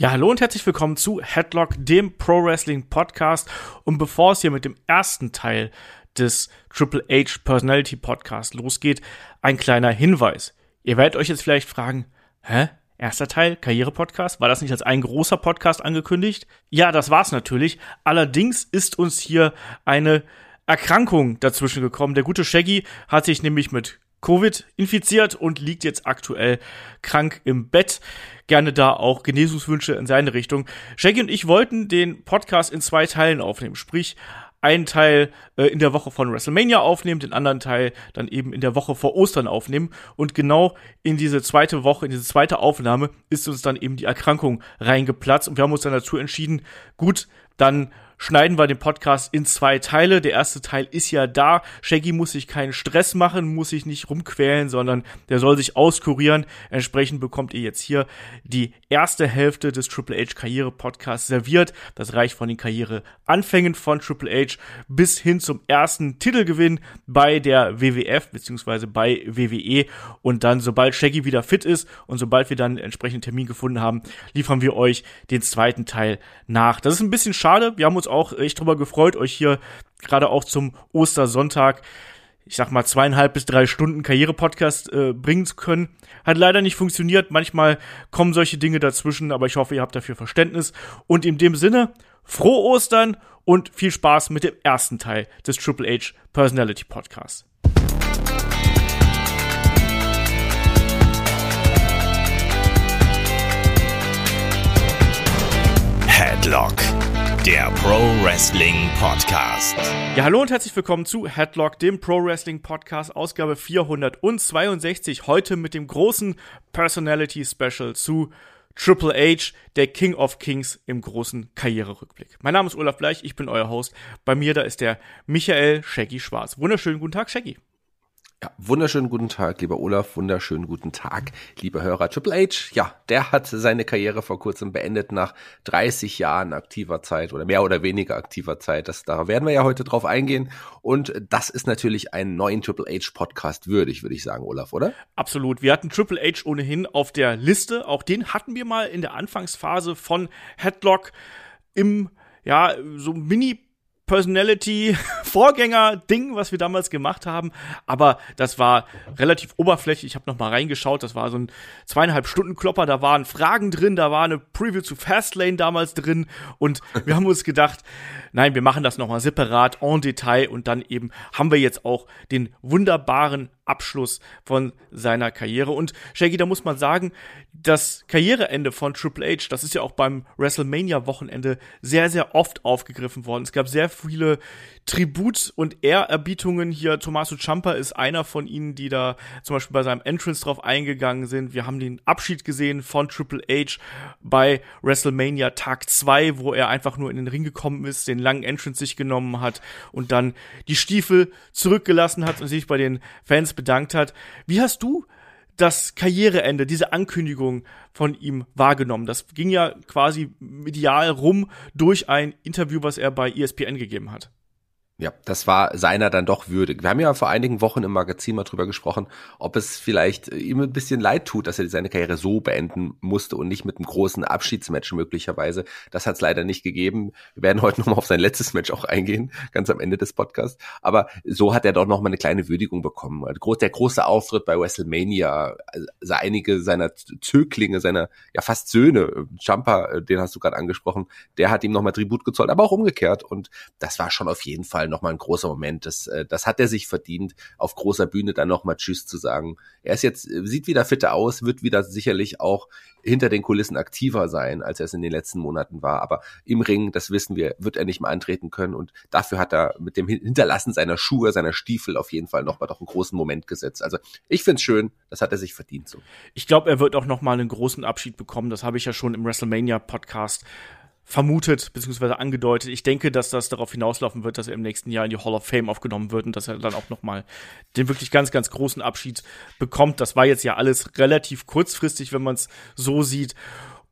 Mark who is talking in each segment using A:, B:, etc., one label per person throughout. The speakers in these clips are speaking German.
A: Ja, hallo und herzlich willkommen zu Headlock, dem Pro Wrestling Podcast. Und bevor es hier mit dem ersten Teil des Triple H Personality Podcast losgeht, ein kleiner Hinweis. Ihr werdet euch jetzt vielleicht fragen, hä? Erster Teil, Karriere-Podcast. War das nicht als ein großer Podcast angekündigt? Ja, das war's natürlich. Allerdings ist uns hier eine Erkrankung dazwischen gekommen. Der gute Shaggy hat sich nämlich mit Covid infiziert und liegt jetzt aktuell krank im Bett. Gerne da auch Genesungswünsche in seine Richtung. Shaggy und ich wollten den Podcast in zwei Teilen aufnehmen, sprich einen Teil äh, in der Woche von WrestleMania aufnehmen, den anderen Teil dann eben in der Woche vor Ostern aufnehmen. Und genau in diese zweite Woche, in diese zweite Aufnahme ist uns dann eben die Erkrankung reingeplatzt. Und wir haben uns dann dazu entschieden, gut, dann schneiden wir den Podcast in zwei Teile. Der erste Teil ist ja da. Shaggy muss sich keinen Stress machen, muss sich nicht rumquälen, sondern der soll sich auskurieren. Entsprechend bekommt ihr jetzt hier die erste Hälfte des Triple H Karriere Podcasts serviert. Das reicht von den Karriereanfängen von Triple H bis hin zum ersten Titelgewinn bei der WWF beziehungsweise bei WWE. Und dann, sobald Shaggy wieder fit ist und sobald wir dann einen entsprechenden Termin gefunden haben, liefern wir euch den zweiten Teil nach. Das ist ein bisschen schade. Wir haben uns auch echt drüber gefreut, euch hier gerade auch zum Ostersonntag ich sag mal, zweieinhalb bis drei Stunden Karriere-Podcast äh, bringen zu können. Hat leider nicht funktioniert. Manchmal kommen solche Dinge dazwischen, aber ich hoffe, ihr habt dafür Verständnis. Und in dem Sinne, frohe Ostern und viel Spaß mit dem ersten Teil des Triple H Personality Podcasts.
B: Headlock der Pro Wrestling Podcast.
A: Ja, hallo und herzlich willkommen zu Headlock, dem Pro Wrestling Podcast, Ausgabe 462. Heute mit dem großen Personality Special zu Triple H, der King of Kings im großen Karriererückblick. Mein Name ist Olaf Bleich, ich bin euer Host. Bei mir da ist der Michael Shaggy Schwarz. Wunderschönen guten Tag, Shaggy.
C: Ja, wunderschönen guten Tag, lieber Olaf, wunderschönen guten Tag, lieber Hörer. Triple H, ja, der hat seine Karriere vor kurzem beendet nach 30 Jahren aktiver Zeit oder mehr oder weniger aktiver Zeit. Das, da werden wir ja heute drauf eingehen. Und das ist natürlich einen neuen Triple H Podcast würdig, würde ich sagen, Olaf, oder?
A: Absolut. Wir hatten Triple H ohnehin auf der Liste. Auch den hatten wir mal in der Anfangsphase von Headlock im, ja, so Mini Personality-Vorgänger-Ding, was wir damals gemacht haben. Aber das war relativ oberflächlich. Ich habe noch mal reingeschaut. Das war so ein zweieinhalb Stunden Klopper. Da waren Fragen drin, da war eine Preview zu Fastlane damals drin. Und wir haben uns gedacht, nein, wir machen das noch mal separat, en Detail. Und dann eben haben wir jetzt auch den wunderbaren Abschluss von seiner Karriere. Und Shaggy, da muss man sagen, das Karriereende von Triple H, das ist ja auch beim WrestleMania-Wochenende sehr, sehr oft aufgegriffen worden. Es gab sehr viele Tribut- und Ehrerbietungen hier. Tommaso Ciampa ist einer von ihnen, die da zum Beispiel bei seinem Entrance drauf eingegangen sind. Wir haben den Abschied gesehen von Triple H bei WrestleMania Tag 2, wo er einfach nur in den Ring gekommen ist, den langen Entrance sich genommen hat und dann die Stiefel zurückgelassen hat und sich bei den Fans bedankt hat. Wie hast du das Karriereende, diese Ankündigung von ihm wahrgenommen? Das ging ja quasi medial rum durch ein Interview, was er bei ESPN gegeben hat.
C: Ja, das war seiner dann doch würdig. Wir haben ja vor einigen Wochen im Magazin mal drüber gesprochen, ob es vielleicht ihm ein bisschen leid tut, dass er seine Karriere so beenden musste und nicht mit einem großen Abschiedsmatch möglicherweise. Das hat es leider nicht gegeben. Wir werden heute nochmal auf sein letztes Match auch eingehen, ganz am Ende des Podcasts. Aber so hat er doch nochmal eine kleine Würdigung bekommen. Der große Auftritt bei WrestleMania, also einige seiner Zöglinge, seiner ja fast Söhne, Jumper, den hast du gerade angesprochen, der hat ihm nochmal Tribut gezollt, aber auch umgekehrt. Und das war schon auf jeden Fall Fall nochmal ein großer Moment. Das, äh, das hat er sich verdient, auf großer Bühne dann nochmal Tschüss zu sagen. Er ist jetzt, äh, sieht wieder fitter aus, wird wieder sicherlich auch hinter den Kulissen aktiver sein, als er es in den letzten Monaten war. Aber im Ring, das wissen wir, wird er nicht mehr antreten können. Und dafür hat er mit dem Hinterlassen seiner Schuhe, seiner Stiefel auf jeden Fall nochmal doch einen großen Moment gesetzt. Also ich finde es schön, das hat er sich verdient so.
A: Ich glaube, er wird auch nochmal einen großen Abschied bekommen. Das habe ich ja schon im WrestleMania Podcast vermutet bzw. angedeutet. Ich denke, dass das darauf hinauslaufen wird, dass er im nächsten Jahr in die Hall of Fame aufgenommen wird und dass er dann auch noch mal den wirklich ganz, ganz großen Abschied bekommt. Das war jetzt ja alles relativ kurzfristig, wenn man es so sieht.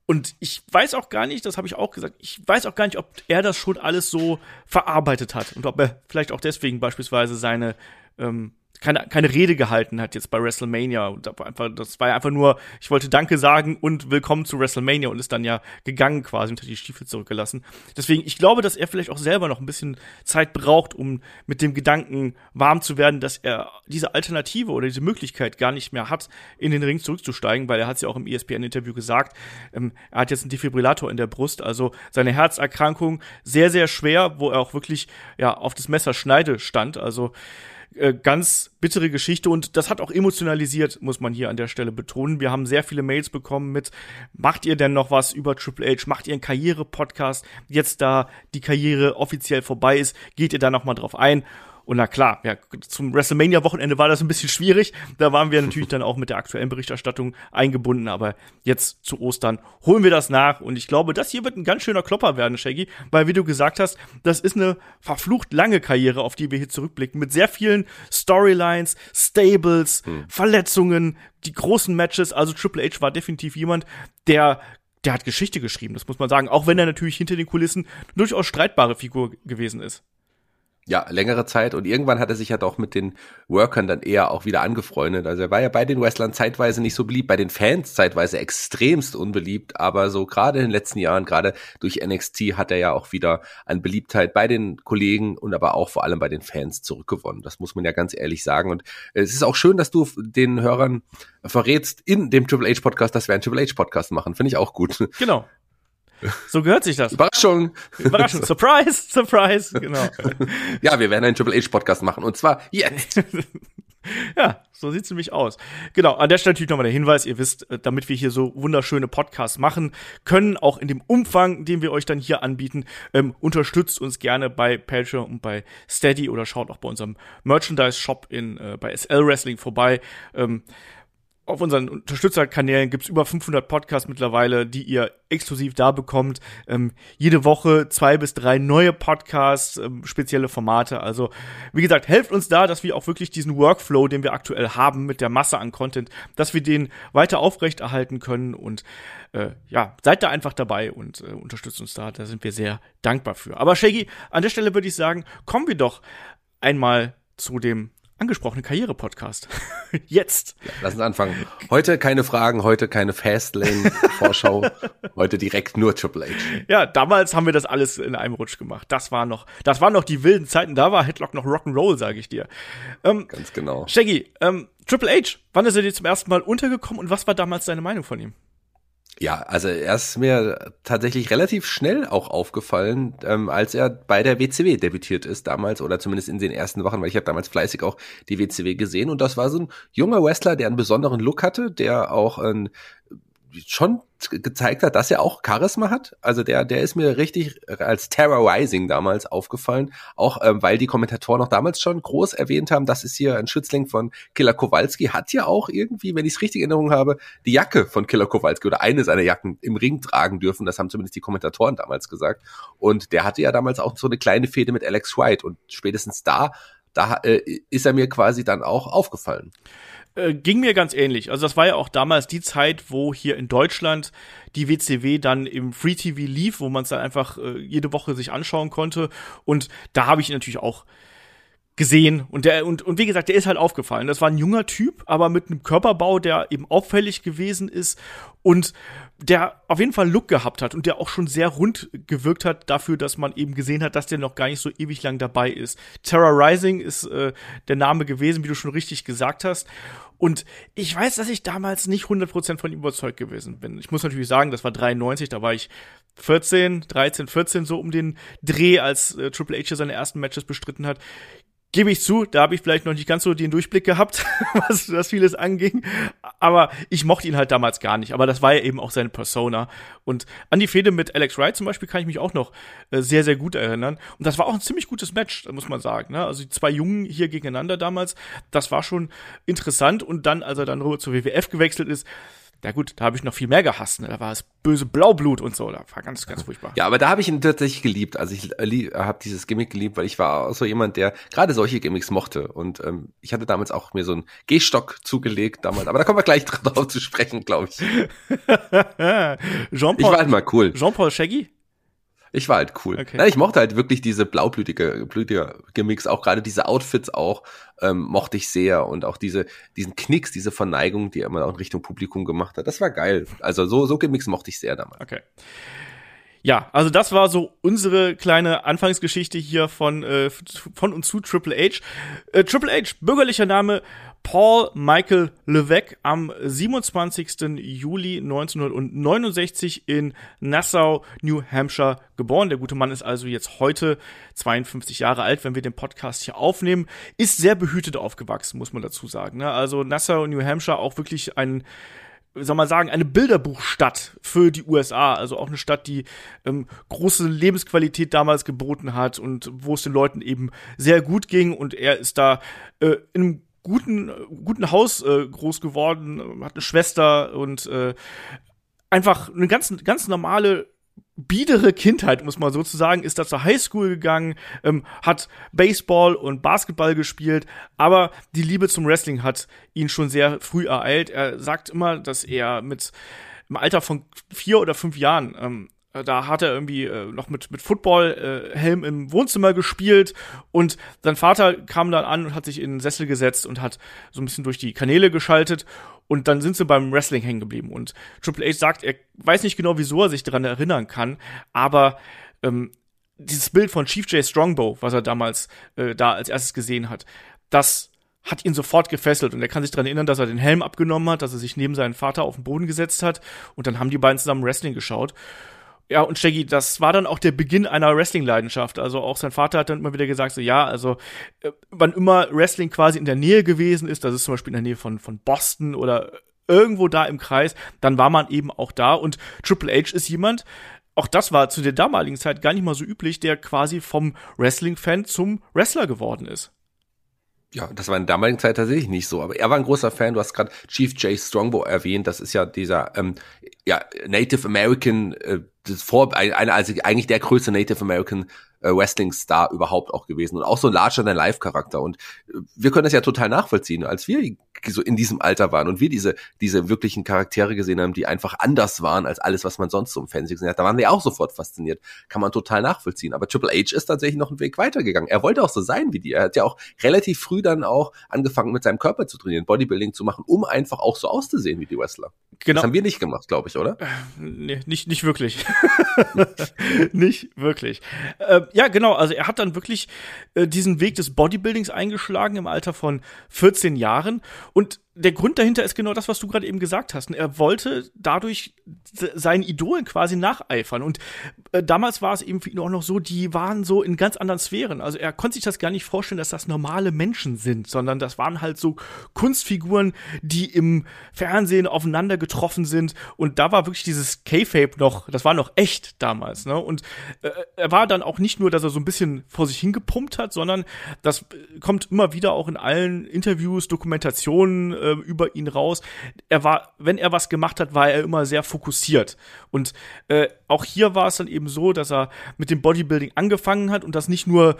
A: Und ich weiß auch gar nicht, das habe ich auch gesagt, ich weiß auch gar nicht, ob er das schon alles so verarbeitet hat und ob er vielleicht auch deswegen beispielsweise seine ähm, keine, keine Rede gehalten hat jetzt bei WrestleMania. Das war, einfach, das war einfach nur, ich wollte Danke sagen und willkommen zu WrestleMania und ist dann ja gegangen quasi und hat die Stiefel zurückgelassen. Deswegen, ich glaube, dass er vielleicht auch selber noch ein bisschen Zeit braucht, um mit dem Gedanken warm zu werden, dass er diese Alternative oder diese Möglichkeit gar nicht mehr hat, in den Ring zurückzusteigen, weil er hat es ja auch im ESPN-Interview gesagt, ähm, er hat jetzt einen Defibrillator in der Brust, also seine Herzerkrankung sehr, sehr schwer, wo er auch wirklich ja auf das Messer schneide stand. Also äh, ganz bittere Geschichte und das hat auch emotionalisiert, muss man hier an der Stelle betonen. Wir haben sehr viele Mails bekommen mit, macht ihr denn noch was über Triple H? Macht ihr einen Karriere-Podcast? Jetzt da die Karriere offiziell vorbei ist, geht ihr da noch mal drauf ein? Und na klar, ja, zum WrestleMania-Wochenende war das ein bisschen schwierig. Da waren wir natürlich dann auch mit der aktuellen Berichterstattung eingebunden. Aber jetzt zu Ostern holen wir das nach. Und ich glaube, das hier wird ein ganz schöner Klopper werden, Shaggy. Weil, wie du gesagt hast, das ist eine verflucht lange Karriere, auf die wir hier zurückblicken. Mit sehr vielen Storylines, Stables, hm. Verletzungen, die großen Matches. Also Triple H war definitiv jemand, der der hat Geschichte geschrieben, das muss man sagen. Auch wenn er natürlich hinter den Kulissen durchaus streitbare Figur gewesen ist
C: ja, längere Zeit und irgendwann hat er sich halt auch mit den Workern dann eher auch wieder angefreundet. Also er war ja bei den Wrestlern zeitweise nicht so beliebt, bei den Fans zeitweise extremst unbeliebt, aber so gerade in den letzten Jahren, gerade durch NXT hat er ja auch wieder an Beliebtheit bei den Kollegen und aber auch vor allem bei den Fans zurückgewonnen. Das muss man ja ganz ehrlich sagen und es ist auch schön, dass du den Hörern verrätst in dem Triple H Podcast, dass wir einen Triple H Podcast machen. Finde ich auch gut.
A: Genau. So gehört sich das.
C: Überraschung.
A: Überraschung. Surprise, surprise, genau.
C: Ja, wir werden einen Triple H Podcast machen und zwar jetzt.
A: Ja, so sieht's nämlich aus. Genau, an der Stelle natürlich nochmal der Hinweis, ihr wisst, äh, damit wir hier so wunderschöne Podcasts machen können, auch in dem Umfang, den wir euch dann hier anbieten, ähm, unterstützt uns gerne bei Patreon und bei Steady oder schaut auch bei unserem Merchandise-Shop in äh, bei SL Wrestling vorbei. Ähm, auf unseren Unterstützerkanälen gibt's über 500 Podcasts mittlerweile, die ihr exklusiv da bekommt. Ähm, jede Woche zwei bis drei neue Podcasts, ähm, spezielle Formate. Also, wie gesagt, helft uns da, dass wir auch wirklich diesen Workflow, den wir aktuell haben mit der Masse an Content, dass wir den weiter aufrechterhalten können. Und äh, ja, seid da einfach dabei und äh, unterstützt uns da. Da sind wir sehr dankbar für. Aber Shaggy, an der Stelle würde ich sagen, kommen wir doch einmal zu dem angesprochene Karriere-Podcast. Jetzt.
C: Ja, lass uns anfangen. Heute keine Fragen, heute keine Fastlane-Vorschau, heute direkt nur Triple H.
A: Ja, damals haben wir das alles in einem Rutsch gemacht. Das war noch, das waren noch die wilden Zeiten. Da war Headlock noch Rock'n'Roll, sage ich dir.
C: Ähm, Ganz genau.
A: Shaggy, ähm, Triple H, wann ist er dir zum ersten Mal untergekommen und was war damals deine Meinung von ihm?
C: Ja, also er ist mir tatsächlich relativ schnell auch aufgefallen, ähm, als er bei der WCW debütiert ist damals oder zumindest in den ersten Wochen, weil ich habe damals fleißig auch die WCW gesehen. Und das war so ein junger Wrestler, der einen besonderen Look hatte, der auch ein schon gezeigt hat, dass er auch Charisma hat. Also der, der ist mir richtig als Terrorizing damals aufgefallen, auch ähm, weil die Kommentatoren auch damals schon groß erwähnt haben, das ist hier ein Schützling von Killer Kowalski, hat ja auch irgendwie, wenn ich es richtig in Erinnerung habe, die Jacke von Killer Kowalski oder eine seiner Jacken im Ring tragen dürfen. Das haben zumindest die Kommentatoren damals gesagt. Und der hatte ja damals auch so eine kleine Fehde mit Alex White und spätestens da, da äh, ist er mir quasi dann auch aufgefallen.
A: Äh, ging mir ganz ähnlich. Also das war ja auch damals die Zeit, wo hier in Deutschland die WCW dann im Free TV lief, wo man es dann einfach äh, jede Woche sich anschauen konnte. Und da habe ich ihn natürlich auch gesehen und der und und wie gesagt, der ist halt aufgefallen. Das war ein junger Typ, aber mit einem Körperbau, der eben auffällig gewesen ist und der auf jeden Fall Look gehabt hat und der auch schon sehr rund gewirkt hat dafür, dass man eben gesehen hat, dass der noch gar nicht so ewig lang dabei ist. Terror Rising ist äh, der Name gewesen, wie du schon richtig gesagt hast. Und ich weiß, dass ich damals nicht 100% von ihm überzeugt gewesen bin. Ich muss natürlich sagen, das war 93, da war ich 14, 13, 14 so um den Dreh, als äh, Triple H seine ersten Matches bestritten hat gebe ich zu, da habe ich vielleicht noch nicht ganz so den Durchblick gehabt, was das vieles anging. Aber ich mochte ihn halt damals gar nicht. Aber das war ja eben auch seine Persona. Und an die Fehde mit Alex Wright zum Beispiel kann ich mich auch noch äh, sehr, sehr gut erinnern. Und das war auch ein ziemlich gutes Match, muss man sagen. Ne? Also die zwei Jungen hier gegeneinander damals, das war schon interessant. Und dann, als er dann rüber zur WWF gewechselt ist, ja gut, da habe ich noch viel mehr gehasst. Ne? Da war es böse Blaublut und so. Da war ganz, ganz furchtbar.
C: Ja, aber da habe ich ihn tatsächlich geliebt. Also ich äh, habe dieses Gimmick geliebt, weil ich war auch so jemand, der gerade solche Gimmicks mochte. Und ähm, ich hatte damals auch mir so einen Gehstock zugelegt damals. Aber da kommen wir gleich drauf zu sprechen, glaube ich.
A: Jean-Paul. Ich war halt mal cool. Jean-Paul Shaggy?
C: Ich war halt cool. Okay. Nein, ich mochte halt wirklich diese blaublütige blütige Gimmicks, auch gerade diese Outfits auch, ähm, mochte ich sehr. Und auch diese, diesen Knicks, diese Verneigung, die er immer auch in Richtung Publikum gemacht hat. Das war geil. Also so, so Gimmicks mochte ich sehr damals.
A: Okay. Ja, also das war so unsere kleine Anfangsgeschichte hier von, äh, von und zu Triple H. Äh, Triple H, bürgerlicher Name Paul Michael Levesque, am 27. Juli 1969 in Nassau, New Hampshire geboren. Der gute Mann ist also jetzt heute 52 Jahre alt, wenn wir den Podcast hier aufnehmen. Ist sehr behütet aufgewachsen, muss man dazu sagen. Ne? Also Nassau, New Hampshire, auch wirklich ein soll man sagen, eine Bilderbuchstadt für die USA. Also auch eine Stadt, die ähm, große Lebensqualität damals geboten hat und wo es den Leuten eben sehr gut ging. Und er ist da äh, in guten, guten Haus äh, groß geworden, hat eine Schwester und äh, einfach eine ganz, ganz normale biedere Kindheit, muss man sozusagen, ist da zur Highschool gegangen, ähm, hat Baseball und Basketball gespielt, aber die Liebe zum Wrestling hat ihn schon sehr früh ereilt. Er sagt immer, dass er mit im Alter von vier oder fünf Jahren ähm, da hat er irgendwie äh, noch mit, mit Football-Helm äh, im Wohnzimmer gespielt und sein Vater kam dann an und hat sich in den Sessel gesetzt und hat so ein bisschen durch die Kanäle geschaltet und dann sind sie beim Wrestling hängen geblieben. Und Triple H sagt, er weiß nicht genau, wieso er sich daran erinnern kann, aber ähm, dieses Bild von Chief J. Strongbow, was er damals äh, da als erstes gesehen hat, das hat ihn sofort gefesselt und er kann sich daran erinnern, dass er den Helm abgenommen hat, dass er sich neben seinen Vater auf den Boden gesetzt hat und dann haben die beiden zusammen Wrestling geschaut. Ja, und Shaggy, das war dann auch der Beginn einer Wrestling-Leidenschaft. Also auch sein Vater hat dann immer wieder gesagt, so ja, also äh, wann immer Wrestling quasi in der Nähe gewesen ist, das ist zum Beispiel in der Nähe von, von Boston oder irgendwo da im Kreis, dann war man eben auch da. Und Triple H ist jemand, auch das war zu der damaligen Zeit gar nicht mal so üblich, der quasi vom Wrestling-Fan zum Wrestler geworden ist.
C: Ja, das war in der damaligen Zeit tatsächlich nicht so. Aber er war ein großer Fan. Du hast gerade Chief J. Strongbow erwähnt. Das ist ja dieser ähm, ja, Native American, äh, das vor, ein, also eigentlich der größte Native American äh, Wrestling-Star überhaupt auch gewesen und auch so ein Larger-than-Life-Charakter. Und äh, wir können das ja total nachvollziehen, als wir so in diesem Alter waren und wir diese, diese wirklichen Charaktere gesehen haben, die einfach anders waren als alles, was man sonst so im Fernsehen gesehen hat. Da waren wir auch sofort fasziniert. Kann man total nachvollziehen. Aber Triple H ist tatsächlich noch einen Weg weitergegangen. Er wollte auch so sein wie die. Er hat ja auch relativ früh dann auch angefangen, mit seinem Körper zu trainieren, Bodybuilding zu machen, um einfach auch so auszusehen wie die Wrestler. Genau. Das haben wir nicht gemacht, glaube ich, oder? Äh,
A: nee, nicht, nicht wirklich. nicht wirklich. Äh, ja, genau. Also er hat dann wirklich äh, diesen Weg des Bodybuildings eingeschlagen im Alter von 14 Jahren. Und der Grund dahinter ist genau das, was du gerade eben gesagt hast. Er wollte dadurch seinen Idolen quasi nacheifern. Und äh, damals war es eben für ihn auch noch so, die waren so in ganz anderen Sphären. Also er konnte sich das gar nicht vorstellen, dass das normale Menschen sind, sondern das waren halt so Kunstfiguren, die im Fernsehen aufeinander getroffen sind. Und da war wirklich dieses K-Fape noch, das war noch echt damals. Ne? Und äh, er war dann auch nicht nur, dass er so ein bisschen vor sich hingepumpt hat, sondern das kommt immer wieder auch in allen Interviews, Dokumentationen, äh, über ihn raus. Er war, wenn er was gemacht hat, war er immer sehr fokussiert. Und äh, auch hier war es dann eben so, dass er mit dem Bodybuilding angefangen hat und das nicht nur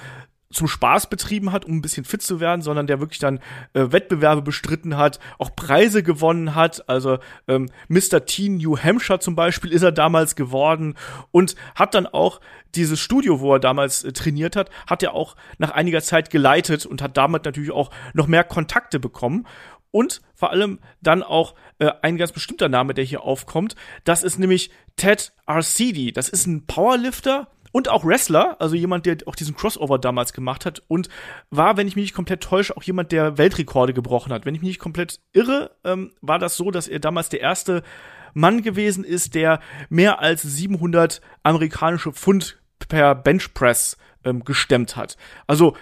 A: zum Spaß betrieben hat, um ein bisschen fit zu werden, sondern der wirklich dann äh, Wettbewerbe bestritten hat, auch Preise gewonnen hat. Also ähm, Mr. Teen New Hampshire zum Beispiel ist er damals geworden und hat dann auch dieses Studio, wo er damals äh, trainiert hat, hat er auch nach einiger Zeit geleitet und hat damit natürlich auch noch mehr Kontakte bekommen. Und vor allem dann auch äh, ein ganz bestimmter Name, der hier aufkommt. Das ist nämlich Ted Arcidi. Das ist ein Powerlifter und auch Wrestler, also jemand, der auch diesen Crossover damals gemacht hat und war, wenn ich mich nicht komplett täusche, auch jemand, der Weltrekorde gebrochen hat. Wenn ich mich nicht komplett irre, ähm, war das so, dass er damals der erste Mann gewesen ist, der mehr als 700 amerikanische Pfund per Benchpress ähm, gestemmt hat. Also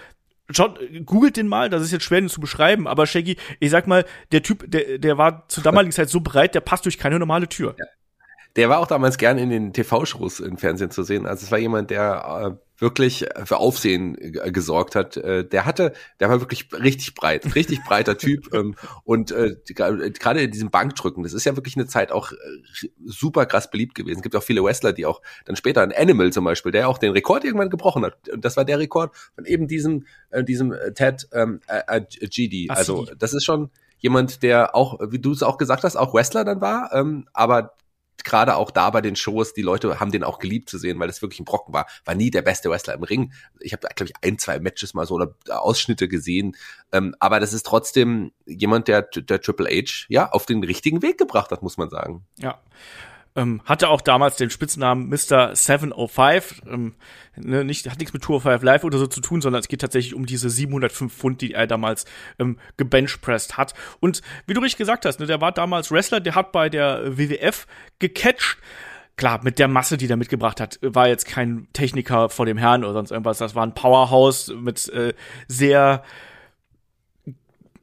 A: Schaut, googelt den mal, das ist jetzt schwer zu beschreiben, aber Shaggy, ich sag mal, der Typ, der, der war zur damaligen Zeit so breit, der passt durch keine normale Tür. Ja.
C: Der war auch damals gern in den TV-Shows im Fernsehen zu sehen. Also es war jemand, der äh, wirklich für Aufsehen äh, gesorgt hat. Äh, der hatte, der war wirklich richtig breit, richtig breiter Typ. Ähm, und äh, gerade in diesem Bankdrücken, das ist ja wirklich eine Zeit auch äh, super krass beliebt gewesen. Es gibt auch viele Wrestler, die auch dann später, ein Animal zum Beispiel, der auch den Rekord irgendwann gebrochen hat. Und das war der Rekord von eben diesem, äh, diesem Ted ähm, äh, GD. Also das ist schon jemand, der auch, wie du es auch gesagt hast, auch Wrestler dann war, ähm, aber gerade auch da bei den Shows, die Leute haben den auch geliebt zu sehen, weil das wirklich ein Brocken war. War nie der beste Wrestler im Ring. Ich habe, glaube ich, ein, zwei Matches mal so oder Ausschnitte gesehen. Ähm, aber das ist trotzdem jemand, der, der Triple H ja auf den richtigen Weg gebracht hat, muss man sagen.
A: Ja. Ähm, hatte auch damals den Spitznamen Mr. 705. Ähm, ne, nicht, hat nichts mit 205 Live oder so zu tun, sondern es geht tatsächlich um diese 705 Pfund, die er damals ähm, gebenchpressed hat. Und wie du richtig gesagt hast, ne, der war damals Wrestler, der hat bei der WWF gecatcht klar, mit der Masse, die der mitgebracht hat, war jetzt kein Techniker vor dem Herrn oder sonst irgendwas. Das war ein Powerhouse mit äh, sehr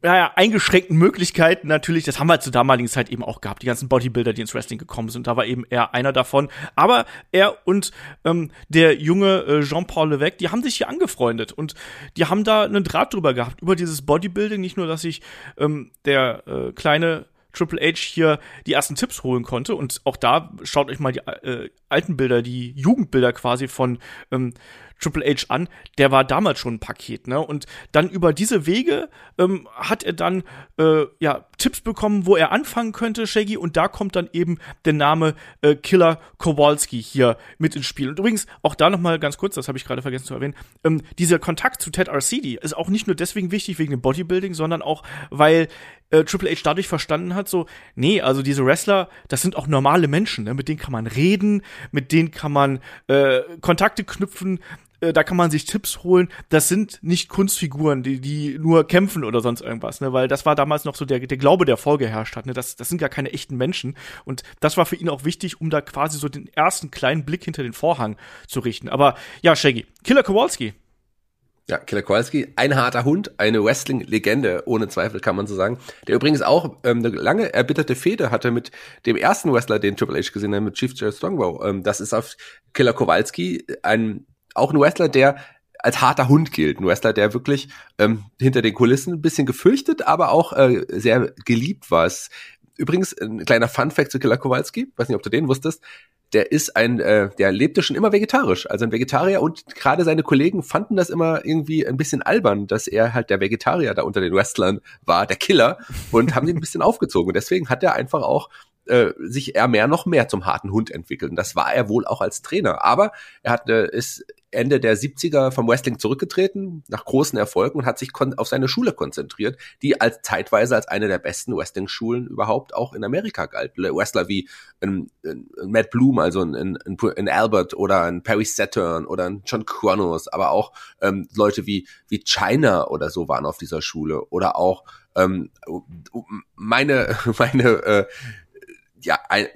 A: naja, eingeschränkten Möglichkeiten natürlich, das haben wir zur damaligen Zeit eben auch gehabt, die ganzen Bodybuilder, die ins Wrestling gekommen sind, da war eben er einer davon. Aber er und ähm, der junge äh, Jean-Paul Levesque, die haben sich hier angefreundet und die haben da einen Draht drüber gehabt, über dieses Bodybuilding, nicht nur, dass sich ähm, der äh, kleine Triple H hier die ersten Tipps holen konnte. Und auch da schaut euch mal die äh, alten Bilder, die Jugendbilder quasi von ähm, Triple H an, der war damals schon ein Paket, ne? Und dann über diese Wege ähm, hat er dann äh, ja Tipps bekommen, wo er anfangen könnte, Shaggy, und da kommt dann eben der Name äh, Killer Kowalski hier mit ins Spiel. Und übrigens auch da noch mal ganz kurz, das habe ich gerade vergessen zu erwähnen, ähm, dieser Kontakt zu Ted Arcidi ist auch nicht nur deswegen wichtig wegen dem Bodybuilding, sondern auch weil äh, Triple H dadurch verstanden hat, so, nee, also diese Wrestler, das sind auch normale Menschen, ne? mit denen kann man reden, mit denen kann man äh, Kontakte knüpfen, äh, da kann man sich Tipps holen. Das sind nicht Kunstfiguren, die, die nur kämpfen oder sonst irgendwas, ne? Weil das war damals noch so der, der Glaube, der vorgeherrscht hat. Ne? Das, das sind gar keine echten Menschen. Und das war für ihn auch wichtig, um da quasi so den ersten kleinen Blick hinter den Vorhang zu richten. Aber ja, Shaggy, Killer Kowalski.
C: Ja, Killer Kowalski, ein harter Hund, eine Wrestling-Legende, ohne Zweifel kann man so sagen. Der übrigens auch ähm, eine lange erbitterte Fehde hatte mit dem ersten Wrestler, den Triple H gesehen hat, mit Chief Jerry Strongbow. Ähm, das ist auf Killer Kowalski ein auch ein Wrestler, der als harter Hund gilt. Ein Wrestler, der wirklich ähm, hinter den Kulissen ein bisschen gefürchtet, aber auch äh, sehr geliebt war. Übrigens, ein kleiner Fun-Fact zu Killer Kowalski, weiß nicht, ob du den wusstest, der ist ein, äh, der lebte schon immer vegetarisch, also ein Vegetarier und gerade seine Kollegen fanden das immer irgendwie ein bisschen albern, dass er halt der Vegetarier da unter den Wrestlern war, der Killer und haben ihn ein bisschen aufgezogen. Und deswegen hat er einfach auch äh, sich er mehr noch mehr zum harten Hund entwickelt. Und das war er wohl auch als Trainer. Aber er hat, äh, ist Ende der 70er vom Wrestling zurückgetreten, nach großen Erfolgen und hat sich auf seine Schule konzentriert, die als zeitweise als eine der besten Wrestling-Schulen überhaupt auch in Amerika galt. Wrestler wie ein, ein Matt Bloom, also ein, ein, ein, Albert oder ein Perry Saturn oder ein John Kronos, aber auch ähm, Leute wie, wie China oder so waren auf dieser Schule oder auch ähm, meine, meine äh, ja, ein,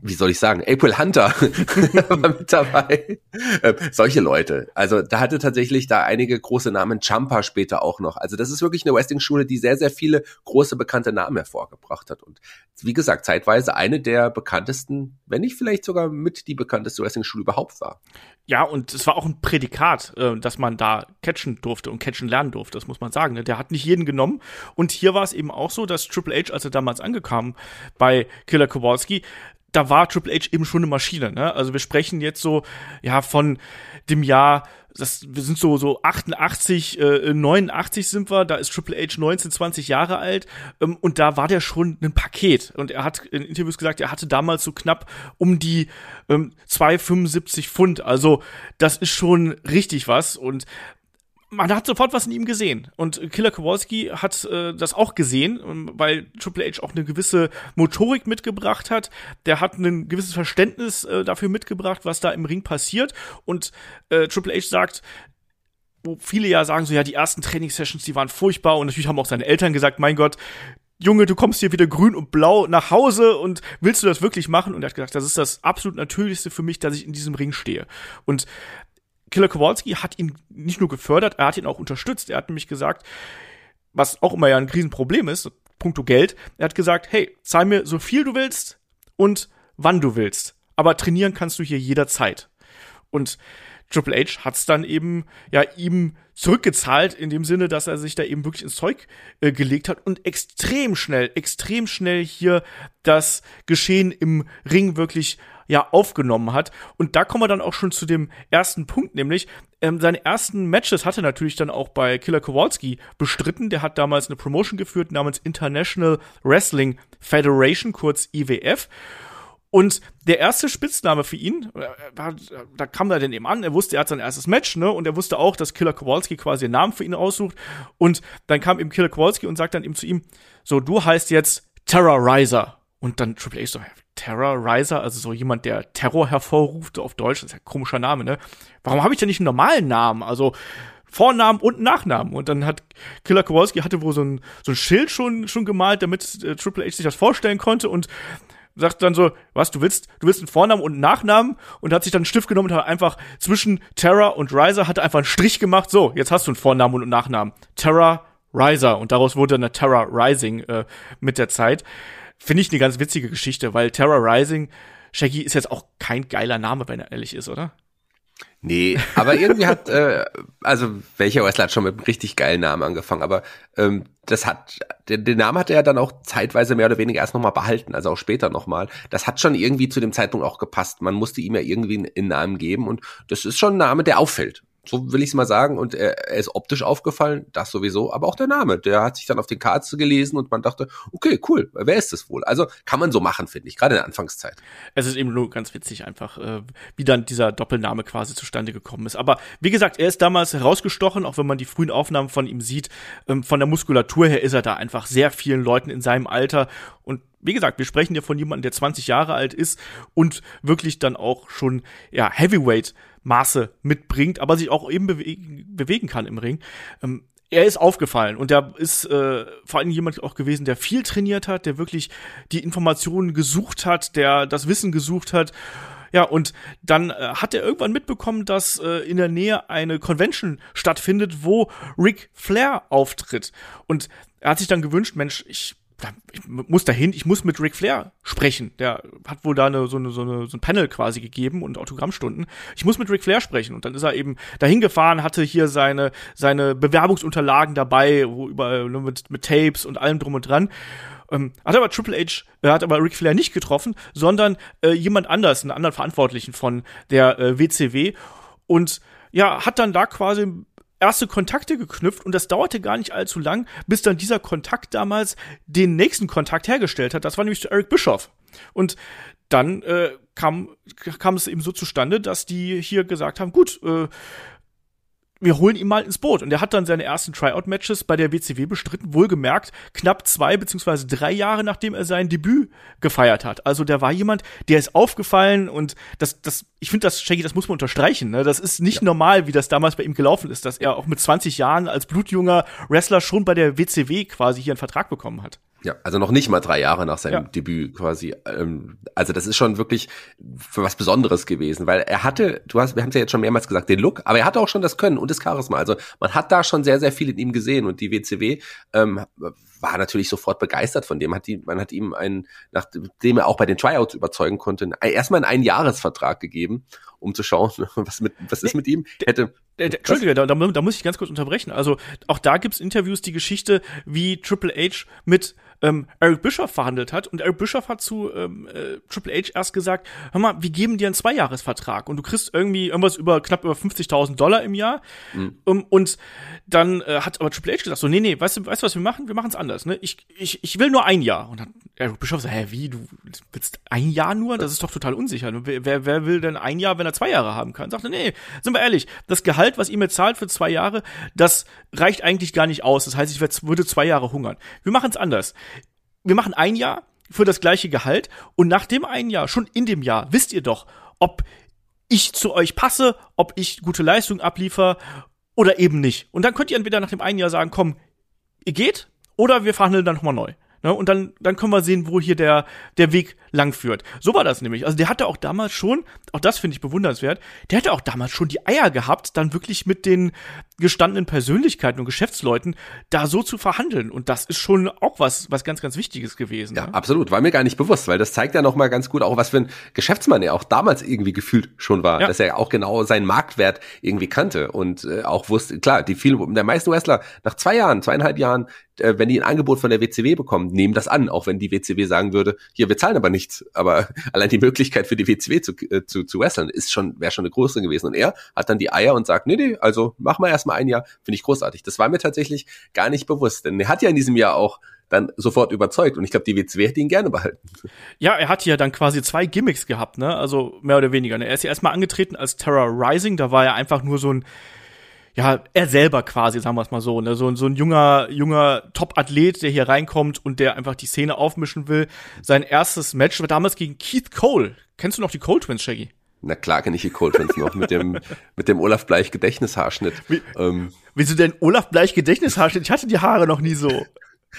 C: wie soll ich sagen, April Hunter war mit dabei. Äh, solche Leute. Also da hatte tatsächlich da einige große Namen, Champa später auch noch. Also das ist wirklich eine Wrestling-Schule, die sehr, sehr viele große bekannte Namen hervorgebracht hat. Und wie gesagt, zeitweise eine der bekanntesten, wenn nicht vielleicht sogar mit die bekannteste Wrestling-Schule überhaupt war.
A: Ja, und es war auch ein Prädikat, äh, dass man da catchen durfte und catchen lernen durfte, das muss man sagen. Ne? Der hat nicht jeden genommen. Und hier war es eben auch so, dass Triple H, als er damals angekam bei Killer Kowalski, da war Triple H eben schon eine Maschine. Ne? Also wir sprechen jetzt so ja von dem Jahr, das wir sind so so 88, äh, 89 sind wir. Da ist Triple H 19, 20 Jahre alt ähm, und da war der schon ein Paket. Und er hat in Interviews gesagt, er hatte damals so knapp um die ähm, 275 Pfund. Also das ist schon richtig was und man hat sofort was in ihm gesehen. Und Killer Kowalski hat äh, das auch gesehen, ähm, weil Triple H auch eine gewisse Motorik mitgebracht hat. Der hat ein gewisses Verständnis äh, dafür mitgebracht, was da im Ring passiert. Und äh, Triple H sagt, wo viele ja sagen, so ja, die ersten Trainingssessions, die waren furchtbar. Und natürlich haben auch seine Eltern gesagt, mein Gott, Junge, du kommst hier wieder grün und blau nach Hause und willst du das wirklich machen? Und er hat gesagt, das ist das absolut Natürlichste für mich, dass ich in diesem Ring stehe. Und Killer Kowalski hat ihn nicht nur gefördert, er hat ihn auch unterstützt. Er hat nämlich gesagt, was auch immer ja ein Riesenproblem ist, puncto Geld, er hat gesagt, hey, zahl mir so viel du willst und wann du willst. Aber trainieren kannst du hier jederzeit. Und Triple H hat's dann eben ja ihm zurückgezahlt in dem Sinne, dass er sich da eben wirklich ins Zeug äh, gelegt hat und extrem schnell, extrem schnell hier das Geschehen im Ring wirklich ja aufgenommen hat. Und da kommen wir dann auch schon zu dem ersten Punkt, nämlich ähm, seine ersten Matches hatte natürlich dann auch bei Killer Kowalski bestritten. Der hat damals eine Promotion geführt namens International Wrestling Federation, kurz IWF. Und der erste Spitzname für ihn, äh, da, kam er dann eben an, er wusste, er hat sein erstes Match, ne? Und er wusste auch, dass Killer Kowalski quasi einen Namen für ihn aussucht. Und dann kam eben Killer Kowalski und sagt dann eben zu ihm, so, du heißt jetzt Terrorizer. Und dann Triple H so, Terrorizer, also so jemand, der Terror hervorruft, auf Deutsch, das ist ja ein komischer Name, ne? Warum habe ich denn nicht einen normalen Namen? Also, Vornamen und Nachnamen. Und dann hat Killer Kowalski hatte wohl so ein, so ein Schild schon, schon gemalt, damit äh, Triple H sich das vorstellen konnte und sagt dann so, was, du willst, du willst einen Vornamen und einen Nachnamen und hat sich dann einen Stift genommen und hat einfach zwischen Terra und Riser hat einfach einen Strich gemacht. So, jetzt hast du einen Vornamen und einen Nachnamen. Terra Riser und daraus wurde dann eine Terra Rising äh, mit der Zeit. Finde ich eine ganz witzige Geschichte, weil Terra Rising, Shaggy ist jetzt auch kein geiler Name, wenn er ehrlich ist, oder?
C: Nee, aber irgendwie hat, äh, also welcher Wrestler hat schon mit einem richtig geilen Namen angefangen, aber ähm, das hat, den, den Namen hat er dann auch zeitweise mehr oder weniger erst nochmal behalten, also auch später nochmal. Das hat schon irgendwie zu dem Zeitpunkt auch gepasst. Man musste ihm ja irgendwie einen Namen geben und das ist schon ein Name, der auffällt. So will ich es mal sagen. Und er, er, ist optisch aufgefallen, das sowieso, aber auch der Name. Der hat sich dann auf den Cards gelesen und man dachte, okay, cool, wer ist das wohl? Also kann man so machen, finde ich, gerade in der Anfangszeit.
A: Es ist eben nur ganz witzig einfach, äh, wie dann dieser Doppelname quasi zustande gekommen ist. Aber wie gesagt, er ist damals herausgestochen, auch wenn man die frühen Aufnahmen von ihm sieht. Ähm, von der Muskulatur her ist er da einfach sehr vielen Leuten in seinem Alter und wie gesagt, wir sprechen ja von jemandem, der 20 Jahre alt ist und wirklich dann auch schon ja Heavyweight Maße mitbringt, aber sich auch eben bewegen, bewegen kann im Ring. Ähm, er ist aufgefallen und er ist äh, vor allem jemand auch gewesen, der viel trainiert hat, der wirklich die Informationen gesucht hat, der das Wissen gesucht hat. Ja, und dann äh, hat er irgendwann mitbekommen, dass äh, in der Nähe eine Convention stattfindet, wo Ric Flair auftritt. Und er hat sich dann gewünscht, Mensch, ich ich muss dahin, ich muss mit Ric Flair sprechen. Der hat wohl da eine, so, eine, so, eine, so ein Panel quasi gegeben und Autogrammstunden. Ich muss mit Ric Flair sprechen. Und dann ist er eben dahin gefahren, hatte hier seine, seine Bewerbungsunterlagen dabei, wo überall mit, mit Tapes und allem drum und dran. Ähm, hat aber Triple H, äh, hat aber Ric Flair nicht getroffen, sondern äh, jemand anders, einen anderen Verantwortlichen von der äh, WCW. Und ja, hat dann da quasi erste Kontakte geknüpft und das dauerte gar nicht allzu lang, bis dann dieser Kontakt damals den nächsten Kontakt hergestellt hat. Das war nämlich zu Eric Bischoff. Und dann äh, kam, kam es eben so zustande, dass die hier gesagt haben, gut, äh, wir holen ihn mal ins Boot. Und er hat dann seine ersten Tryout-Matches bei der WCW bestritten, wohlgemerkt knapp zwei beziehungsweise drei Jahre, nachdem er sein Debüt gefeiert hat. Also der war jemand, der ist aufgefallen und das, das, ich finde das, Shaggy, das muss man unterstreichen. Ne? Das ist nicht ja. normal, wie das damals bei ihm gelaufen ist, dass er auch mit 20 Jahren als blutjunger Wrestler schon bei der WCW quasi hier einen Vertrag bekommen hat.
C: Ja, also noch nicht mal drei Jahre nach seinem ja. Debüt quasi. Ähm, also das ist schon wirklich für was Besonderes gewesen, weil er hatte, du hast, wir haben es ja jetzt schon mehrmals gesagt, den Look, aber er hatte auch schon das Können und das Charisma. Also man hat da schon sehr, sehr viel in ihm gesehen und die WCW ähm, war natürlich sofort begeistert von dem. Hat die, man hat ihm einen, nachdem er auch bei den Tryouts überzeugen konnte, erstmal einen Einjahresvertrag gegeben, um zu schauen, was mit, was ist mit ihm. Hätte
A: Entschuldige, da, da, da muss ich ganz kurz unterbrechen. Also auch da gibt's Interviews, die Geschichte, wie Triple H mit ähm, Eric Bischoff verhandelt hat. Und Eric Bischoff hat zu ähm, äh, Triple H erst gesagt, hör mal, wir geben dir einen Zweijahresvertrag und du kriegst irgendwie irgendwas über knapp über 50.000 Dollar im Jahr. Mhm. Um, und dann äh, hat aber Triple H gesagt, so, nee, nee, weißt du, weißt du, was wir machen? Wir machen es anders. Ne? Ich, ich, ich will nur ein Jahr. Und dann Eric Bischoff so, hä, wie, du willst ein Jahr nur? Das ist doch total unsicher. Wer, wer, wer will denn ein Jahr, wenn er zwei Jahre haben kann? Sagte, nee, sind wir ehrlich, das Gehalt, was ihr mir zahlt für zwei Jahre, das reicht eigentlich gar nicht aus. Das heißt, ich würde zwei Jahre hungern. Wir machen es anders wir machen ein Jahr für das gleiche Gehalt und nach dem einen Jahr, schon in dem Jahr, wisst ihr doch, ob ich zu euch passe, ob ich gute Leistung abliefer oder eben nicht. Und dann könnt ihr entweder nach dem einen Jahr sagen, komm, ihr geht, oder wir verhandeln dann nochmal neu. Ne? Und dann, dann können wir sehen, wo hier der, der Weg lang führt. So war das nämlich. Also der hatte auch damals schon, auch das finde ich bewundernswert, der hatte auch damals schon die Eier gehabt, dann wirklich mit den gestandenen Persönlichkeiten und Geschäftsleuten da so zu verhandeln. Und das ist schon auch was, was ganz, ganz Wichtiges gewesen.
C: Ja, ne? absolut. War mir gar nicht bewusst, weil das zeigt ja nochmal ganz gut auch, was für ein Geschäftsmann er auch damals irgendwie gefühlt schon war. Ja. Dass er auch genau seinen Marktwert irgendwie kannte und äh, auch wusste, klar, die vielen, der meisten Wrestler nach zwei Jahren, zweieinhalb Jahren äh, wenn die ein Angebot von der WCW bekommen, nehmen das an, auch wenn die WCW sagen würde, hier, wir zahlen aber nichts. Aber allein die Möglichkeit für die WCW zu, äh, zu, zu wresteln ist schon, wäre schon eine größere gewesen. Und er hat dann die Eier und sagt, nee, nee, also mach mal erst mal ein Jahr, finde ich großartig. Das war mir tatsächlich gar nicht bewusst, denn er hat ja in diesem Jahr auch dann sofort überzeugt. Und ich glaube, die WCW hätte ihn gerne behalten.
A: Ja, er hat ja dann quasi zwei Gimmicks gehabt, ne? Also mehr oder weniger. Ne? Er ist ja erstmal angetreten als Terror Rising, da war er einfach nur so ein ja, er selber quasi, sagen wir es mal so, ne? so, so ein junger, junger Top-Athlet, der hier reinkommt und der einfach die Szene aufmischen will. Sein erstes Match war damals gegen Keith Cole. Kennst du noch die Cole Twins, Shaggy?
C: Na klar kenne ich die Cole Twins noch mit dem, mit dem Olaf Bleich Gedächtnishaarschnitt.
A: Wie, ähm. Wieso denn Olaf Bleich Gedächtnishaarschnitt? Ich hatte die Haare noch nie so.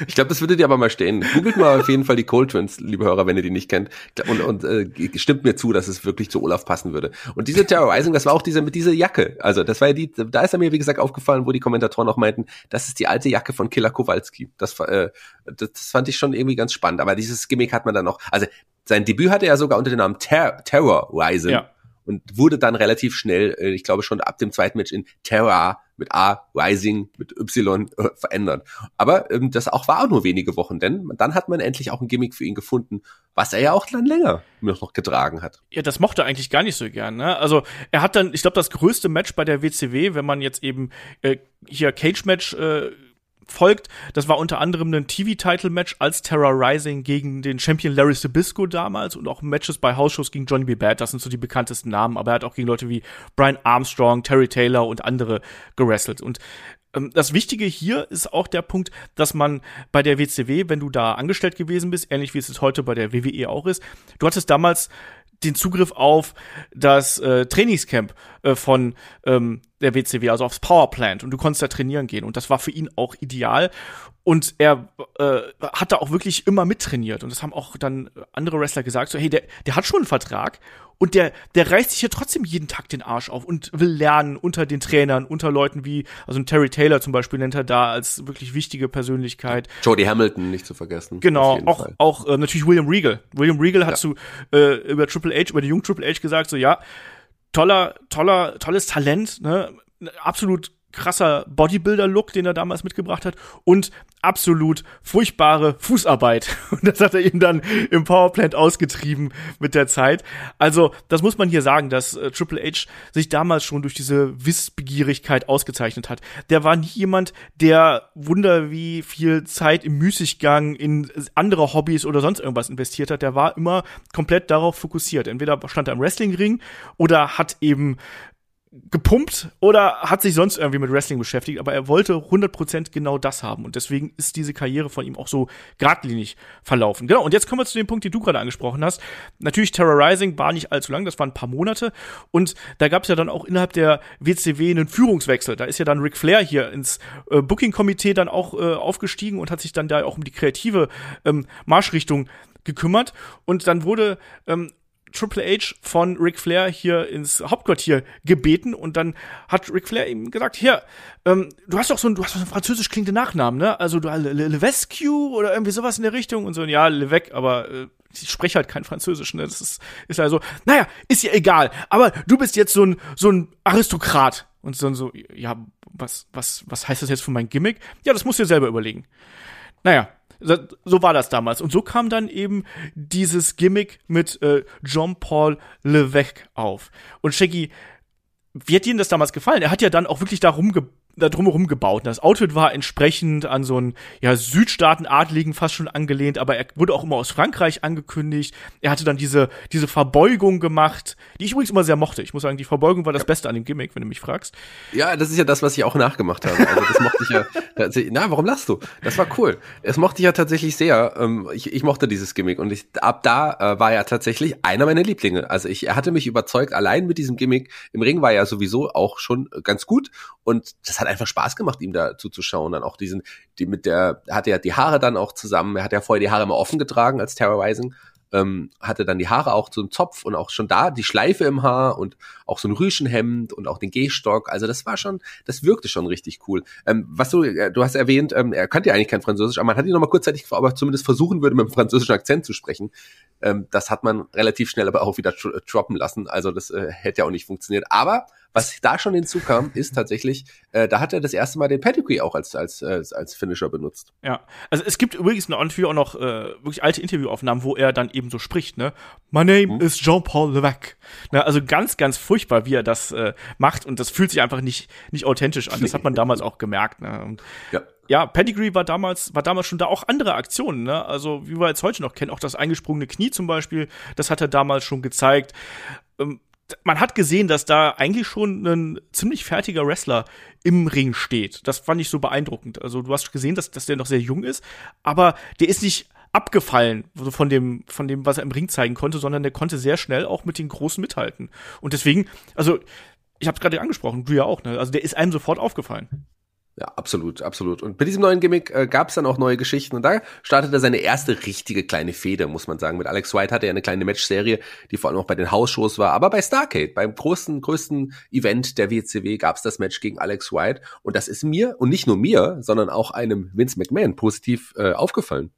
C: Ich glaube, das würde dir aber mal stehen. Googelt mal auf jeden Fall die Cold Twins, liebe Hörer, wenn ihr die nicht kennt. Und, und äh, stimmt mir zu, dass es wirklich zu Olaf passen würde. Und diese Terrorizing, das war auch diese mit dieser Jacke. Also das war ja die, da ist er mir, wie gesagt, aufgefallen, wo die Kommentatoren auch meinten, das ist die alte Jacke von Killer Kowalski. Das, äh, das, das fand ich schon irgendwie ganz spannend. Aber dieses Gimmick hat man dann noch. Also sein Debüt hatte er sogar unter dem Namen Ter Terror Rising. Ja und wurde dann relativ schnell, äh, ich glaube schon ab dem zweiten Match in Terra mit A, Rising, mit Y äh, verändert. Aber ähm, das auch war auch nur wenige Wochen, denn dann hat man endlich auch ein Gimmick für ihn gefunden, was er ja auch dann länger noch getragen hat.
A: Ja, das mochte er eigentlich gar nicht so gern. Ne? Also er hat dann, ich glaube, das größte Match bei der WCW, wenn man jetzt eben äh, hier Cage Match äh, folgt. Das war unter anderem ein TV-Title-Match als Terror Rising gegen den Champion Larry Sabisco damals und auch Matches bei House-Shows gegen Johnny B. Bad. Das sind so die bekanntesten Namen, aber er hat auch gegen Leute wie Brian Armstrong, Terry Taylor und andere gerestelt. Und ähm, das Wichtige hier ist auch der Punkt, dass man bei der WCW, wenn du da angestellt gewesen bist, ähnlich wie es heute bei der WWE auch ist, du hattest damals den Zugriff auf das äh, Trainingscamp äh, von ähm, der WCW, also aufs Powerplant. Und du konntest da trainieren gehen. Und das war für ihn auch ideal. Und er äh, hat da auch wirklich immer mittrainiert. Und das haben auch dann andere Wrestler gesagt, so hey, der, der hat schon einen Vertrag und der, der reißt sich hier trotzdem jeden Tag den Arsch auf und will lernen unter den Trainern, unter Leuten wie, also ein Terry Taylor zum Beispiel nennt er da als wirklich wichtige Persönlichkeit.
C: Jody Hamilton nicht zu vergessen.
A: Genau, auch, Fall. auch äh, natürlich William Regal. William Regal hat ja. zu, äh, über Triple H, über den jungen Triple H gesagt, so ja, toller, toller, tolles Talent, ne? Absolut krasser Bodybuilder-Look, den er damals mitgebracht hat und absolut furchtbare Fußarbeit. Und das hat er ihm dann im Powerplant ausgetrieben mit der Zeit. Also, das muss man hier sagen, dass äh, Triple H sich damals schon durch diese Wissbegierigkeit ausgezeichnet hat. Der war nie jemand, der wunder wie viel Zeit im Müßiggang in andere Hobbys oder sonst irgendwas investiert hat. Der war immer komplett darauf fokussiert. Entweder stand er im Wrestlingring oder hat eben gepumpt oder hat sich sonst irgendwie mit Wrestling beschäftigt, aber er wollte 100% genau das haben und deswegen ist diese Karriere von ihm auch so geradlinig verlaufen. Genau, und jetzt kommen wir zu dem Punkt, den du gerade angesprochen hast. Natürlich Terrorizing war nicht allzu lang, das waren ein paar Monate und da gab es ja dann auch innerhalb der WCW einen Führungswechsel. Da ist ja dann Ric Flair hier ins äh, Booking-Komitee dann auch äh, aufgestiegen und hat sich dann da auch um die kreative ähm, Marschrichtung gekümmert und dann wurde ähm, Triple H von Ric Flair hier ins Hauptquartier gebeten und dann hat Ric Flair ihm gesagt, hier, ähm, du hast doch so ein, du hast so einen französisch klingenden Nachnamen, ne? Also du Le, Levesque oder irgendwie sowas in der Richtung und so, ja, Levesque, aber äh, ich spreche halt kein Französisch, ne? Das ist, ist also, naja, ist ja egal, aber du bist jetzt so ein, so ein Aristokrat. Und dann so, ja, was, was, was heißt das jetzt für mein Gimmick? Ja, das musst du dir selber überlegen. Naja, so war das damals. Und so kam dann eben dieses Gimmick mit äh, John Paul Levesque auf. Und Shaggy, wie hat Ihnen das damals gefallen? Er hat ja dann auch wirklich darum ge da drumherum gebaut. Das Outfit war entsprechend an so einen ja, Südstaaten-Adligen fast schon angelehnt, aber er wurde auch immer aus Frankreich angekündigt. Er hatte dann diese, diese Verbeugung gemacht, die ich übrigens immer sehr mochte. Ich muss sagen, die Verbeugung war das ja. Beste an dem Gimmick, wenn du mich fragst.
C: Ja, das ist ja das, was ich auch nachgemacht habe. Also das mochte ich ja. Na, warum lachst du? Das war cool. Es mochte ich ja tatsächlich sehr. Ähm, ich, ich mochte dieses Gimmick und ich, ab da äh, war er tatsächlich einer meiner Lieblinge. Also ich, er hatte mich überzeugt, allein mit diesem Gimmick. Im Ring war er sowieso auch schon ganz gut und das hat einfach Spaß gemacht, ihm da zuzuschauen. Dann auch diesen, die mit der, hatte ja die Haare dann auch zusammen. Er hat ja vorher die Haare immer offen getragen als Terrorizing. Ähm, hatte dann die Haare auch zum Zopf und auch schon da die Schleife im Haar und auch so ein Rüschenhemd und auch den Gehstock. Also das war schon, das wirkte schon richtig cool. Ähm, was du, äh, du hast erwähnt, ähm, er kannte ja eigentlich kein Französisch, aber man hat ihn noch mal kurzzeitig gefragt, ob er zumindest versuchen würde, mit einem französischen Akzent zu sprechen. Ähm, das hat man relativ schnell aber auch wieder droppen lassen. Also das äh, hätte ja auch nicht funktioniert. Aber Was da schon hinzukam, ist tatsächlich, äh, da hat er das erste Mal den Pedigree auch als, als, als, als Finisher benutzt.
A: Ja, also es gibt übrigens noch, auch noch äh, wirklich alte Interviewaufnahmen, wo er dann eben so spricht, ne? My name mhm. is Jean-Paul Levesque. Ne? Also ganz, ganz furchtbar, wie er das äh, macht und das fühlt sich einfach nicht, nicht authentisch an. Das hat man damals auch gemerkt. Ne? Und, ja ja, Pedigree war damals, war damals schon da auch andere Aktionen, ne? Also, wie wir jetzt heute noch kennen, auch das eingesprungene Knie zum Beispiel, das hat er damals schon gezeigt. Ähm, man hat gesehen, dass da eigentlich schon ein ziemlich fertiger Wrestler im Ring steht. Das fand ich so beeindruckend. Also, du hast gesehen, dass, dass der noch sehr jung ist, aber der ist nicht abgefallen von dem, von dem, was er im Ring zeigen konnte, sondern der konnte sehr schnell auch mit den Großen mithalten. Und deswegen, also, ich habe es gerade angesprochen, du ja auch, ne? Also, der ist einem sofort aufgefallen.
C: Ja, absolut, absolut. Und bei diesem neuen Gimmick äh, gab es dann auch neue Geschichten und da startete er seine erste richtige kleine Fehde, muss man sagen. Mit Alex White hatte er eine kleine Matchserie, die vor allem auch bei den Hausshows war, aber bei Starcade, beim großen, größten Event der WCW gab es das Match gegen Alex White und das ist mir und nicht nur mir, sondern auch einem Vince McMahon positiv äh, aufgefallen.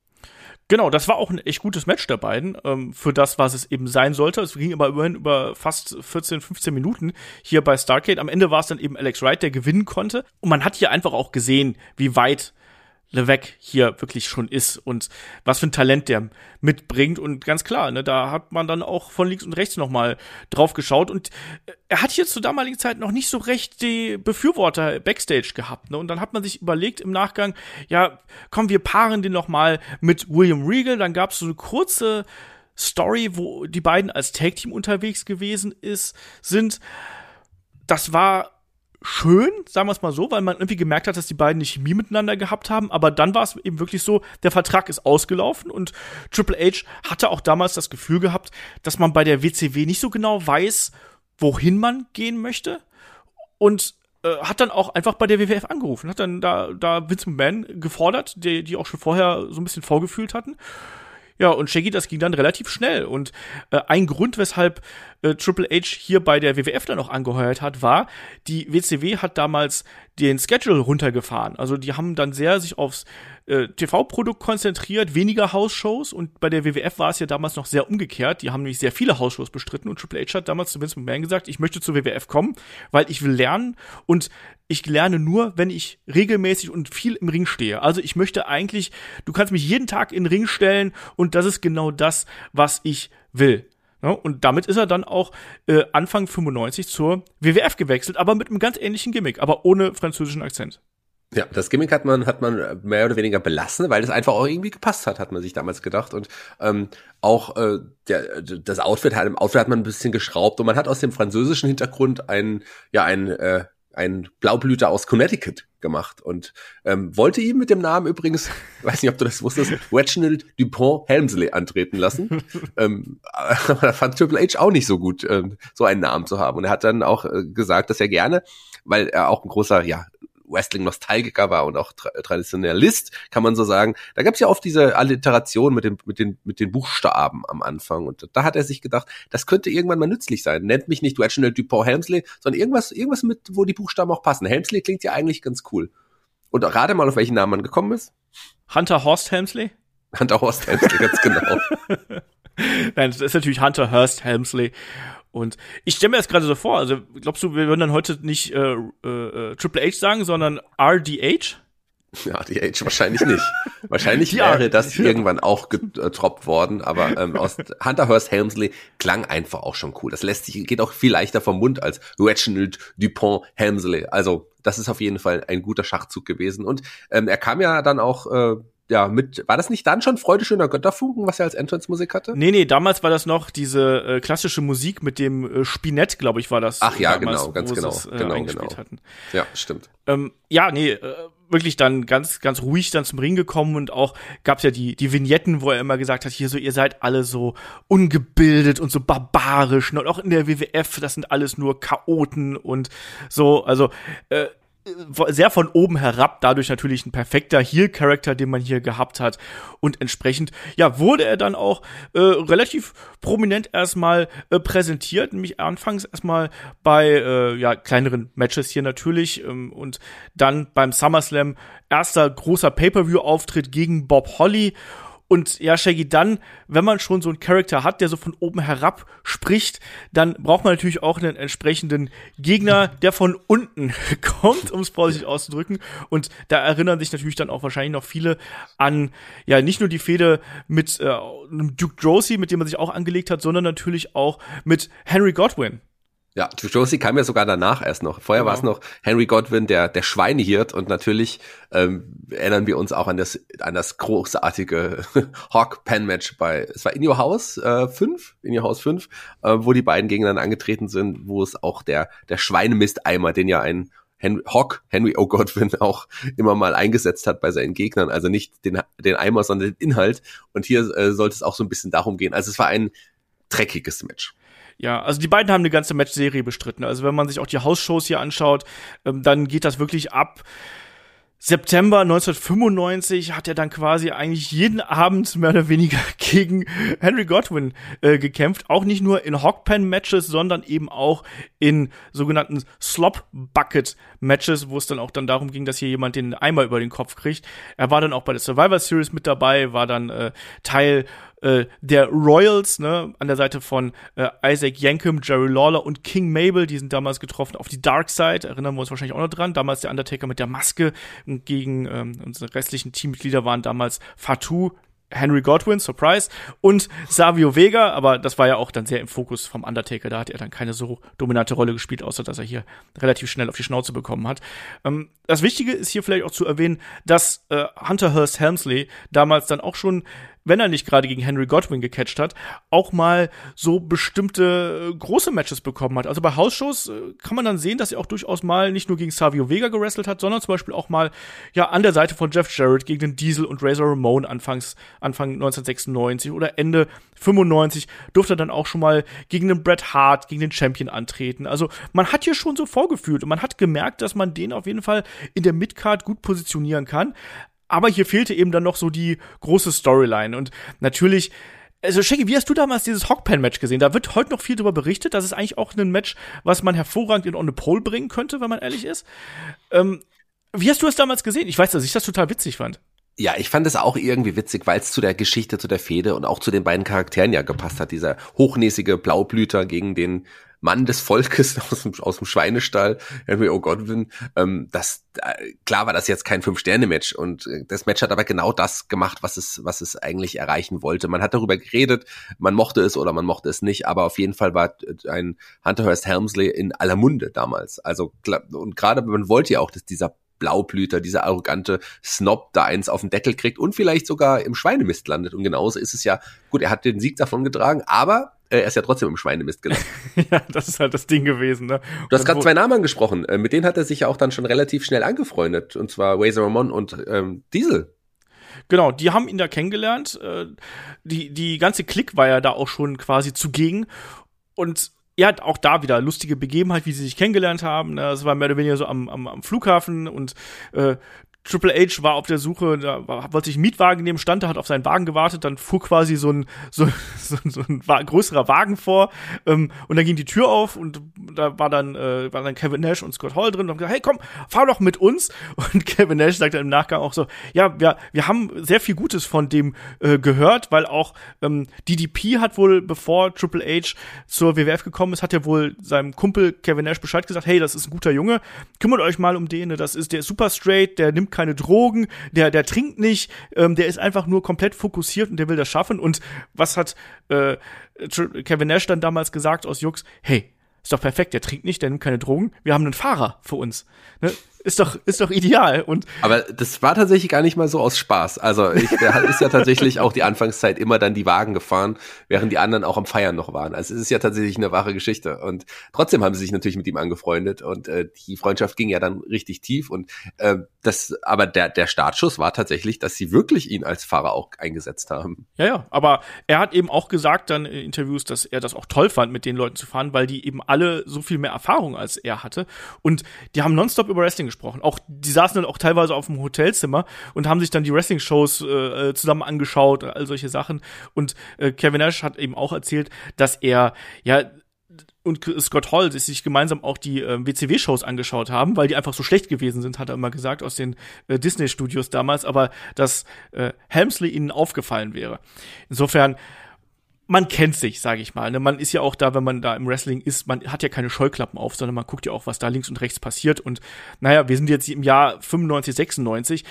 A: Genau, das war auch ein echt gutes Match der beiden, ähm, für das, was es eben sein sollte. Es ging aber immerhin über fast 14, 15 Minuten hier bei Starcade. Am Ende war es dann eben Alex Wright, der gewinnen konnte. Und man hat hier einfach auch gesehen, wie weit Levesque hier wirklich schon ist und was für ein Talent der mitbringt. Und ganz klar, ne, da hat man dann auch von links und rechts nochmal drauf geschaut. Und äh, er hat hier zur damaligen Zeit noch nicht so recht die Befürworter Backstage gehabt. Ne? Und dann hat man sich überlegt im Nachgang, ja, komm, wir paaren den nochmal mit William Regal. Dann gab es so eine kurze Story, wo die beiden als Tag-Team unterwegs gewesen ist, sind. Das war schön, sagen wir es mal so, weil man irgendwie gemerkt hat, dass die beiden nicht Chemie miteinander gehabt haben. Aber dann war es eben wirklich so, der Vertrag ist ausgelaufen und Triple H hatte auch damals das Gefühl gehabt, dass man bei der WCW nicht so genau weiß, wohin man gehen möchte. Und äh, hat dann auch einfach bei der WWF angerufen, hat dann da, da Vince McMahon gefordert, die, die auch schon vorher so ein bisschen vorgefühlt hatten. Ja, und Shaggy, das ging dann relativ schnell. Und äh, ein Grund, weshalb äh, Triple H hier bei der WWF dann auch angeheuert hat, war, die WCW hat damals den Schedule runtergefahren. Also die haben dann sehr sich aufs äh, TV-Produkt konzentriert, weniger Hausshows und bei der WWF war es ja damals noch sehr umgekehrt. Die haben nämlich sehr viele Hausshows bestritten und Triple H hat damals zu Vince McMahon gesagt, ich möchte zur WWF kommen, weil ich will lernen und ich lerne nur, wenn ich regelmäßig und viel im Ring stehe. Also ich möchte eigentlich, du kannst mich jeden Tag in den Ring stellen und das ist genau das, was ich will. Ja, und damit ist er dann auch äh, Anfang 95 zur WWF gewechselt, aber mit einem ganz ähnlichen Gimmick, aber ohne französischen Akzent.
C: Ja, das Gimmick hat man hat man mehr oder weniger belassen, weil das einfach auch irgendwie gepasst hat, hat man sich damals gedacht und ähm, auch äh, der, das Outfit hat im Outfit hat man ein bisschen geschraubt und man hat aus dem französischen Hintergrund ein ja ein äh, ein Blaublüter aus Connecticut gemacht und ähm, wollte ihm mit dem Namen übrigens, weiß nicht, ob du das wusstest, Reginald Dupont Helmsley antreten lassen. ähm, aber da fand Triple H auch nicht so gut, ähm, so einen Namen zu haben. Und er hat dann auch äh, gesagt, dass er gerne, weil er auch ein großer, ja, Wrestling-Nostalgiker war und auch Tra Traditionalist, kann man so sagen. Da gab es ja oft diese Alliteration mit, dem, mit, den, mit den Buchstaben am Anfang. Und da hat er sich gedacht, das könnte irgendwann mal nützlich sein. Nennt mich nicht Reginald Dupont Helmsley, sondern irgendwas, irgendwas mit, wo die Buchstaben auch passen. Helmsley klingt ja eigentlich ganz cool. Und rate mal, auf welchen Namen man gekommen ist.
A: Hunter Horst Helmsley?
C: Hunter Horst Helmsley, ganz genau.
A: Nein, das ist natürlich Hunter Hurst Helmsley. Und ich stelle mir das gerade so vor, also glaubst du, wir würden dann heute nicht äh, äh, äh Triple H sagen, sondern RDH?
C: Ja, RDH wahrscheinlich nicht. wahrscheinlich ja, wäre das irgendwann auch getroppt worden, aber ähm, aus Hunter Hearst Helmsley klang einfach auch schon cool. Das lässt sich, geht auch viel leichter vom Mund als Reginald Dupont Helmsley. Also, das ist auf jeden Fall ein guter Schachzug gewesen. Und ähm, er kam ja dann auch äh, ja, mit, war das nicht dann schon Freude schöner Götterfunken, was er als Entrance-Musik hatte?
A: Nee, nee, damals war das noch diese äh, klassische Musik mit dem äh, Spinett, glaube ich, war das.
C: Ach ja,
A: damals,
C: genau, ganz genau,
A: es,
C: äh, genau, genau.
A: Hatten.
C: Ja, stimmt.
A: Ähm, ja, nee, äh, wirklich dann ganz, ganz ruhig dann zum Ring gekommen und auch gab's ja die, die Vignetten, wo er immer gesagt hat, hier so, ihr seid alle so ungebildet und so barbarisch und auch in der WWF, das sind alles nur Chaoten und so, also, äh, sehr von oben herab, dadurch natürlich ein perfekter Heel-Charakter, den man hier gehabt hat. Und entsprechend, ja, wurde er dann auch äh, relativ prominent erstmal äh, präsentiert, nämlich anfangs erstmal bei äh, ja, kleineren Matches hier natürlich ähm, und dann beim SummerSlam erster großer Pay-Per-View-Auftritt gegen Bob Holly Und ja, Shaggy, dann, wenn man schon so einen Charakter hat, der so von oben herab spricht, dann braucht man natürlich auch einen entsprechenden Gegner, der von unten kommt, um es vorsichtig auszudrücken. Und da erinnern sich natürlich dann auch wahrscheinlich noch viele an, ja, nicht nur die Fehde mit äh, Duke Drosy, mit dem man sich auch angelegt hat, sondern natürlich auch mit Henry Godwin.
C: Ja, Josie kam ja sogar danach erst noch. Vorher genau. war es noch Henry Godwin, der der Schweinehirt und natürlich ähm, erinnern wir uns auch an das an das großartige Hawk Pen Match bei es war in Your House äh, 5, in Your House 5, äh, wo die beiden gegeneinander angetreten sind, wo es auch der der Schweinemisteimer, den ja ein Henry, Hawk, Henry O. Godwin auch immer mal eingesetzt hat bei seinen Gegnern, also nicht den, den Eimer, sondern den Inhalt. Und hier äh, sollte es auch so ein bisschen darum gehen. Also es war ein dreckiges Match.
A: Ja, also die beiden haben eine ganze Matchserie bestritten. Also wenn man sich auch die Hausshows hier anschaut, ähm, dann geht das wirklich ab. September 1995 hat er dann quasi eigentlich jeden Abend mehr oder weniger gegen Henry Godwin äh, gekämpft. Auch nicht nur in Hogpen-Matches, sondern eben auch in sogenannten Slop-Bucket-Matches, wo es dann auch dann darum ging, dass hier jemand den Eimer über den Kopf kriegt. Er war dann auch bei der Survivor Series mit dabei, war dann äh, Teil äh, der Royals, ne, an der Seite von äh, Isaac Yankem, Jerry Lawler und King Mabel, die sind damals getroffen auf die Dark Side, erinnern wir uns wahrscheinlich auch noch dran. Damals der Undertaker mit der Maske gegen ähm, unsere restlichen Teammitglieder waren damals Fatu, Henry Godwin, Surprise, und Savio Vega, aber das war ja auch dann sehr im Fokus vom Undertaker. Da hat er dann keine so dominante Rolle gespielt, außer dass er hier relativ schnell auf die Schnauze bekommen hat. Ähm, das Wichtige ist hier vielleicht auch zu erwähnen, dass äh, Hunter Hearst Helmsley damals dann auch schon wenn er nicht gerade gegen Henry Godwin gecatcht hat, auch mal so bestimmte äh, große Matches bekommen hat. Also bei Hausshows äh, kann man dann sehen, dass er auch durchaus mal nicht nur gegen Savio Vega gewrestelt hat, sondern zum Beispiel auch mal ja an der Seite von Jeff Jarrett gegen den Diesel und Razor Ramon anfangs, Anfang 1996 oder Ende 95 durfte er dann auch schon mal gegen den Bret Hart, gegen den Champion antreten. Also man hat hier schon so vorgefühlt und man hat gemerkt, dass man den auf jeden Fall in der Midcard gut positionieren kann. Aber hier fehlte eben dann noch so die große Storyline. Und natürlich, also Shaggy, wie hast du damals dieses Hogpen-Match gesehen? Da wird heute noch viel darüber berichtet. Das ist eigentlich auch ein Match, was man hervorragend in On the Pole bringen könnte, wenn man ehrlich ist. Ähm, wie hast du es damals gesehen? Ich weiß, dass ich das total witzig fand.
C: Ja, ich fand es auch irgendwie witzig, weil es zu der Geschichte, zu der Fehde und auch zu den beiden Charakteren ja gepasst hat. Dieser hochnäsige Blaublüter gegen den Mann des Volkes aus dem, aus dem Schweinestall, Henry O'Godwin. Ähm, das, äh, klar war das jetzt kein Fünf-Sterne-Match und äh, das Match hat aber genau das gemacht, was es, was es eigentlich erreichen wollte. Man hat darüber geredet, man mochte es oder man mochte es nicht, aber auf jeden Fall war äh, ein Hunter Hearst Helmsley in aller Munde damals. Also, und gerade man wollte ja auch, dass dieser Blaublüter, dieser arrogante Snob da eins auf den Deckel kriegt und vielleicht sogar im Schweinemist landet. Und genauso ist es ja, gut, er hat den Sieg davon getragen, aber äh, er ist ja trotzdem im Schweinemist gelandet.
A: ja, das ist halt das Ding gewesen. Ne?
C: Du hast gerade zwei Namen angesprochen. Äh, mit denen hat er sich ja auch dann schon relativ schnell angefreundet. Und zwar Razor Ramon und ähm, Diesel.
A: Genau, die haben ihn da kennengelernt. Äh, die, die ganze Klick war ja da auch schon quasi zugegen. Und ja, auch da wieder lustige Begebenheit, wie sie sich kennengelernt haben. Das war mehr oder weniger so am, am, am Flughafen und äh, Triple H war auf der Suche, da wollte sich einen Mietwagen nehmen, stand da, hat auf seinen Wagen gewartet, dann fuhr quasi so ein, so, so, so ein größerer Wagen vor ähm, und dann ging die Tür auf und da war dann, äh, war dann Kevin Nash und Scott Hall drin und haben gesagt, hey komm, fahr doch mit uns und Kevin Nash sagte im Nachgang auch so, ja, wir, wir haben sehr viel Gutes von dem äh, gehört, weil auch ähm, DDP hat wohl, bevor Triple H zur WWF gekommen ist, hat er wohl seinem Kumpel Kevin Nash Bescheid gesagt, hey, das ist ein guter Junge, kümmert euch mal um den, ne? das ist der super straight, der nimmt keine Drogen, der, der trinkt nicht, ähm, der ist einfach nur komplett fokussiert und der will das schaffen. Und was hat äh, Kevin Nash dann damals gesagt aus Jux? Hey, ist doch perfekt, der trinkt nicht, der nimmt keine Drogen. Wir haben einen Fahrer für uns. Ne? Ist doch, ist doch ideal. Und
C: Aber das war tatsächlich gar nicht mal so aus Spaß. Also ich, der ist ja tatsächlich auch die Anfangszeit immer dann die Wagen gefahren, während die anderen auch am Feiern noch waren. Also es ist ja tatsächlich eine wahre Geschichte. Und trotzdem haben sie sich natürlich mit ihm angefreundet und äh, die Freundschaft ging ja dann richtig tief. Und äh, das, aber der, der Startschuss war tatsächlich, dass sie wirklich ihn als Fahrer auch eingesetzt haben.
A: Ja, ja, aber er hat eben auch gesagt dann in Interviews, dass er das auch toll fand, mit den Leuten zu fahren, weil die eben alle so viel mehr Erfahrung als er hatte. Und die haben nonstop über Wrestling gesprochen. Auch die saßen dann auch teilweise auf dem Hotelzimmer und haben sich dann die Wrestling-Shows äh, zusammen angeschaut, all solche Sachen. Und äh, Kevin Nash hat eben auch erzählt, dass er ja und Scott Hall sich gemeinsam auch die äh, WCW-Shows angeschaut haben, weil die einfach so schlecht gewesen sind, hat er immer gesagt, aus den äh, Disney-Studios damals, aber dass äh, Helmsley ihnen aufgefallen wäre. Insofern, man kennt sich, sage ich mal. Ne? Man ist ja auch da, wenn man da im Wrestling ist, man hat ja keine Scheuklappen auf, sondern man guckt ja auch, was da links und rechts passiert. Und naja, wir sind jetzt im Jahr 95, 96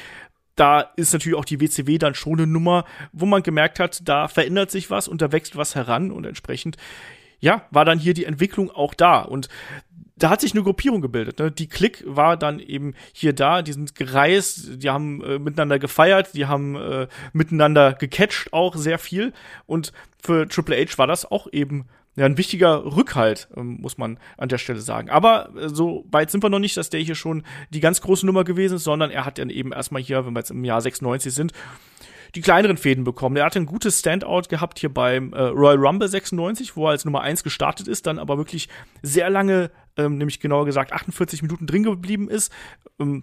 A: da ist natürlich auch die WCW dann schon eine Nummer, wo man gemerkt hat, da verändert sich was und da wächst was heran und entsprechend, ja, war dann hier die Entwicklung auch da und da hat sich eine Gruppierung gebildet. Ne? Die Klick war dann eben hier da, die sind gereist, die haben äh, miteinander gefeiert, die haben äh, miteinander gecatcht auch sehr viel. Und für Triple H war das auch eben ja, ein wichtiger Rückhalt, ähm, muss man an der Stelle sagen. Aber äh, so weit sind wir noch nicht, dass der hier schon die ganz große Nummer gewesen ist, sondern er hat dann eben erstmal hier, wenn wir jetzt im Jahr 96 sind, die kleineren Fäden bekommen. Er hatte ein gutes Standout gehabt hier beim äh, Royal Rumble 96, wo er als Nummer 1 gestartet ist, dann aber wirklich sehr lange, ähm, nämlich genauer gesagt 48 Minuten drin geblieben ist. Ähm,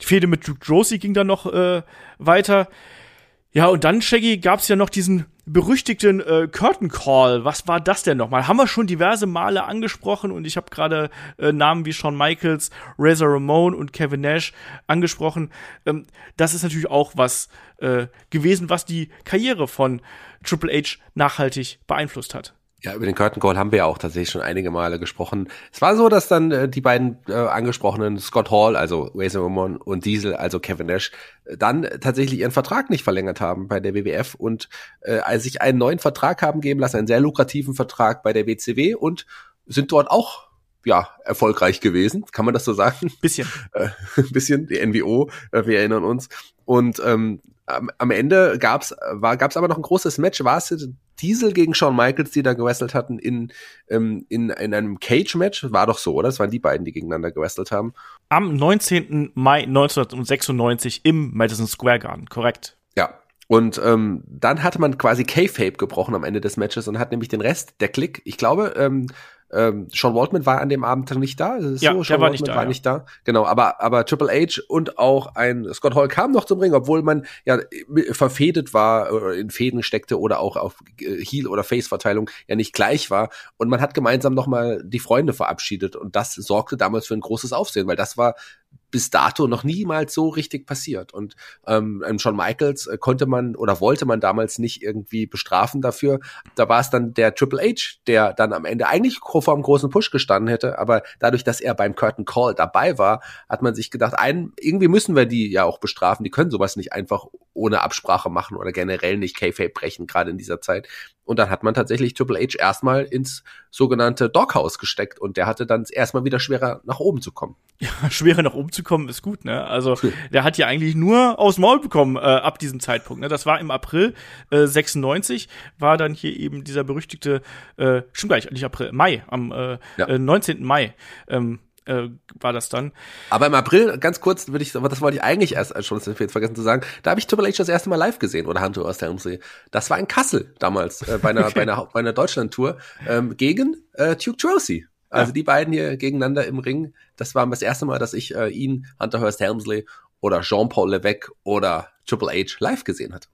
A: die Fäde mit Duke Josie ging dann noch äh, weiter. Ja, und dann, Shaggy, gab's ja noch diesen berüchtigten äh, Curtain Call. Was war das denn nochmal? Haben wir schon diverse Male angesprochen und ich habe gerade äh, Namen wie Shawn Michaels, Razor Ramon und Kevin Nash angesprochen. Ähm, das ist natürlich auch was äh, gewesen, was die Karriere von Triple H nachhaltig beeinflusst hat.
C: Ja, über den Curtain Call haben wir ja auch tatsächlich schon einige Male gesprochen. Es war so, dass dann äh, die beiden äh, angesprochenen Scott Hall, also Razor Ramon und Diesel, also Kevin Nash, äh, dann tatsächlich ihren Vertrag nicht verlängert haben bei der WWF und äh, sich einen neuen Vertrag haben geben lassen, einen sehr lukrativen Vertrag bei der WCW und sind dort auch ja, erfolgreich gewesen, kann man das so sagen?
A: Bisschen.
C: Äh, bisschen, die NWO, äh, wir erinnern uns. Und ähm, am, am Ende gab's war gab's aber noch ein großes Match. War es Diesel gegen Shawn Michaels, die da gewrestelt hatten in ähm, in, in einem Cage-Match? War doch so, oder? Das waren die beiden, die gegeneinander gewrestelt haben.
A: Am 19. Mai 1996 im Madison Square Garden, korrekt.
C: Ja, und ähm, dann hatte man quasi K-Fape gebrochen am Ende des Matches und hat nämlich den Rest der Klick, ich glaube, ähm, ähm, Sean Waltman war an dem Abend nicht da.
A: Ja,
C: so?
A: Sean war, nicht da,
C: war
A: ja.
C: nicht da. Genau, aber, aber Triple H und auch ein Scott Hall kam noch zum Ring, obwohl man ja verfädet war, oder in Fäden steckte oder auch auf äh, Heel- oder Face-Verteilung ja nicht gleich war. Und man hat gemeinsam nochmal die Freunde verabschiedet und das sorgte damals für ein großes Aufsehen, weil das war bis dato noch niemals so richtig passiert. Und ähm, Shawn Michaels äh, konnte man oder wollte man damals nicht irgendwie bestrafen dafür. Da war es dann der Triple H, der dann am Ende eigentlich vor einem großen Push gestanden hätte, aber dadurch, dass er beim Curtain Call dabei war, hat man sich gedacht, ein, irgendwie müssen wir die ja auch bestrafen. Die können sowas nicht einfach ohne Absprache machen oder generell nicht K-Fape brechen, gerade in dieser Zeit. Und dann hat man tatsächlich Triple H erstmal ins sogenannte Doghouse gesteckt und der hatte dann erstmal wieder schwerer nach oben zu kommen.
A: Ja, schwerer nach oben zu kommen ist gut, ne? Also der hat ja eigentlich nur aus Maul bekommen äh, ab diesem Zeitpunkt. Ne? Das war im April äh, 96, war dann hier eben dieser berüchtigte, äh, stimmt gleich, nicht April, Mai, am äh, ja. äh, 19. Mai. Ähm, äh, war das dann.
C: Aber im April, ganz kurz, würde ich, aber das wollte ich eigentlich erst schon jetzt vergessen zu sagen, da habe ich Triple H das erste Mal live gesehen oder Hunter aus der Helmsley. Das war in Kassel damals äh, bei einer okay. bei einer bei einer Deutschland-Tour ähm, gegen äh, Duke Josie. Also ja. die beiden hier gegeneinander im Ring. Das war das erste Mal, dass ich äh, ihn, Hunter Hurst Helmsley oder Jean-Paul Levesque oder Triple H live gesehen hatte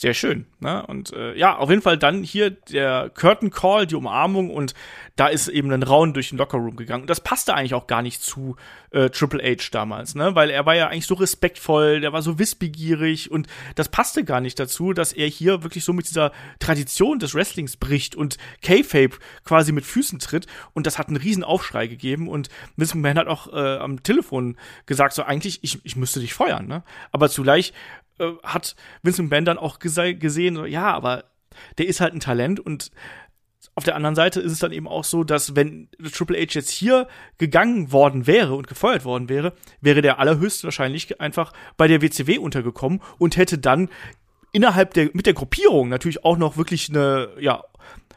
A: sehr schön. Ne? Und äh, ja, auf jeden Fall dann hier der Curtain Call, die Umarmung und da ist eben ein Raun durch den Lockerroom gegangen. Und das passte eigentlich auch gar nicht zu äh, Triple H damals, ne? Weil er war ja eigentlich so respektvoll, der war so wissbegierig und das passte gar nicht dazu, dass er hier wirklich so mit dieser Tradition des Wrestlings bricht und K-Fape quasi mit Füßen tritt und das hat einen riesen Aufschrei gegeben und Vince McMahon hat auch äh, am Telefon gesagt, so eigentlich, ich, ich müsste dich feuern, ne? Aber zugleich äh, hat Vincent McMahon dann auch gesehen, so, ja, aber der ist halt ein Talent und auf der anderen Seite ist es dann eben auch so, dass wenn Triple H jetzt hier gegangen worden wäre und gefeuert worden wäre, wäre der allerhöchstwahrscheinlich einfach bei der WCW untergekommen und hätte dann innerhalb der mit der Gruppierung natürlich auch noch wirklich eine ja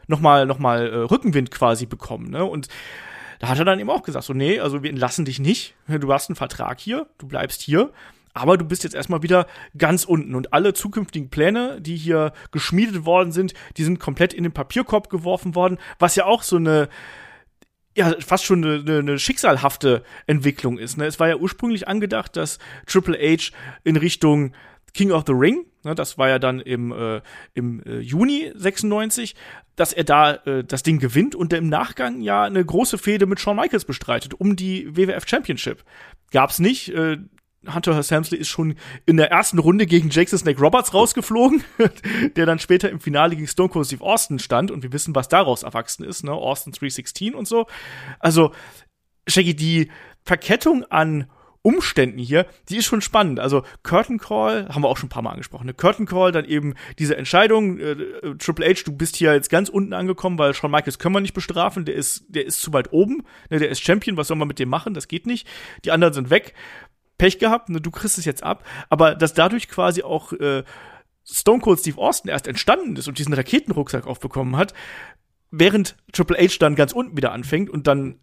A: noch mal noch mal äh, Rückenwind quasi bekommen, ne? Und da hat er dann eben auch gesagt, so nee, also wir entlassen dich nicht, du hast einen Vertrag hier, du bleibst hier aber du bist jetzt erstmal wieder ganz unten und alle zukünftigen Pläne, die hier geschmiedet worden sind, die sind komplett in den Papierkorb geworfen worden, was ja auch so eine ja, fast schon eine, eine schicksalhafte Entwicklung ist. Ne? Es war ja ursprünglich angedacht, dass Triple H in Richtung King of the Ring, ne, das war ja dann im, äh, im äh, Juni 96, dass er da äh, das Ding gewinnt und im Nachgang ja eine große Fehde mit Shawn Michaels bestreitet um die WWF Championship. Gab's nicht. Äh, Hunter Hearst Helmsley ist schon in der ersten Runde gegen Jake the Snake Roberts rausgeflogen, der dann später im Finale gegen Stone Cold Steve Austin stand und wir wissen, was daraus erwachsen ist, ne? Austin 316 und so. Also, Shaggy, die Verkettung an Umständen hier, die ist schon spannend. Also Curtain Call, haben wir auch schon ein paar Mal angesprochen. Ne? Curtain Call, dann eben diese Entscheidung, äh, äh, Triple H, du bist hier jetzt ganz unten angekommen, weil Shawn Michaels können wir nicht bestrafen, der ist, der ist zu weit oben, ne? der ist Champion, was soll man mit dem machen? Das geht nicht. Die anderen sind weg. Pech gehabt, ne? du kriegst es jetzt ab. Aber dass dadurch quasi auch äh, Stone Cold Steve Austin erst entstanden ist und diesen Raketenrucksack aufbekommen hat, während Triple H dann ganz unten wieder anfängt und dann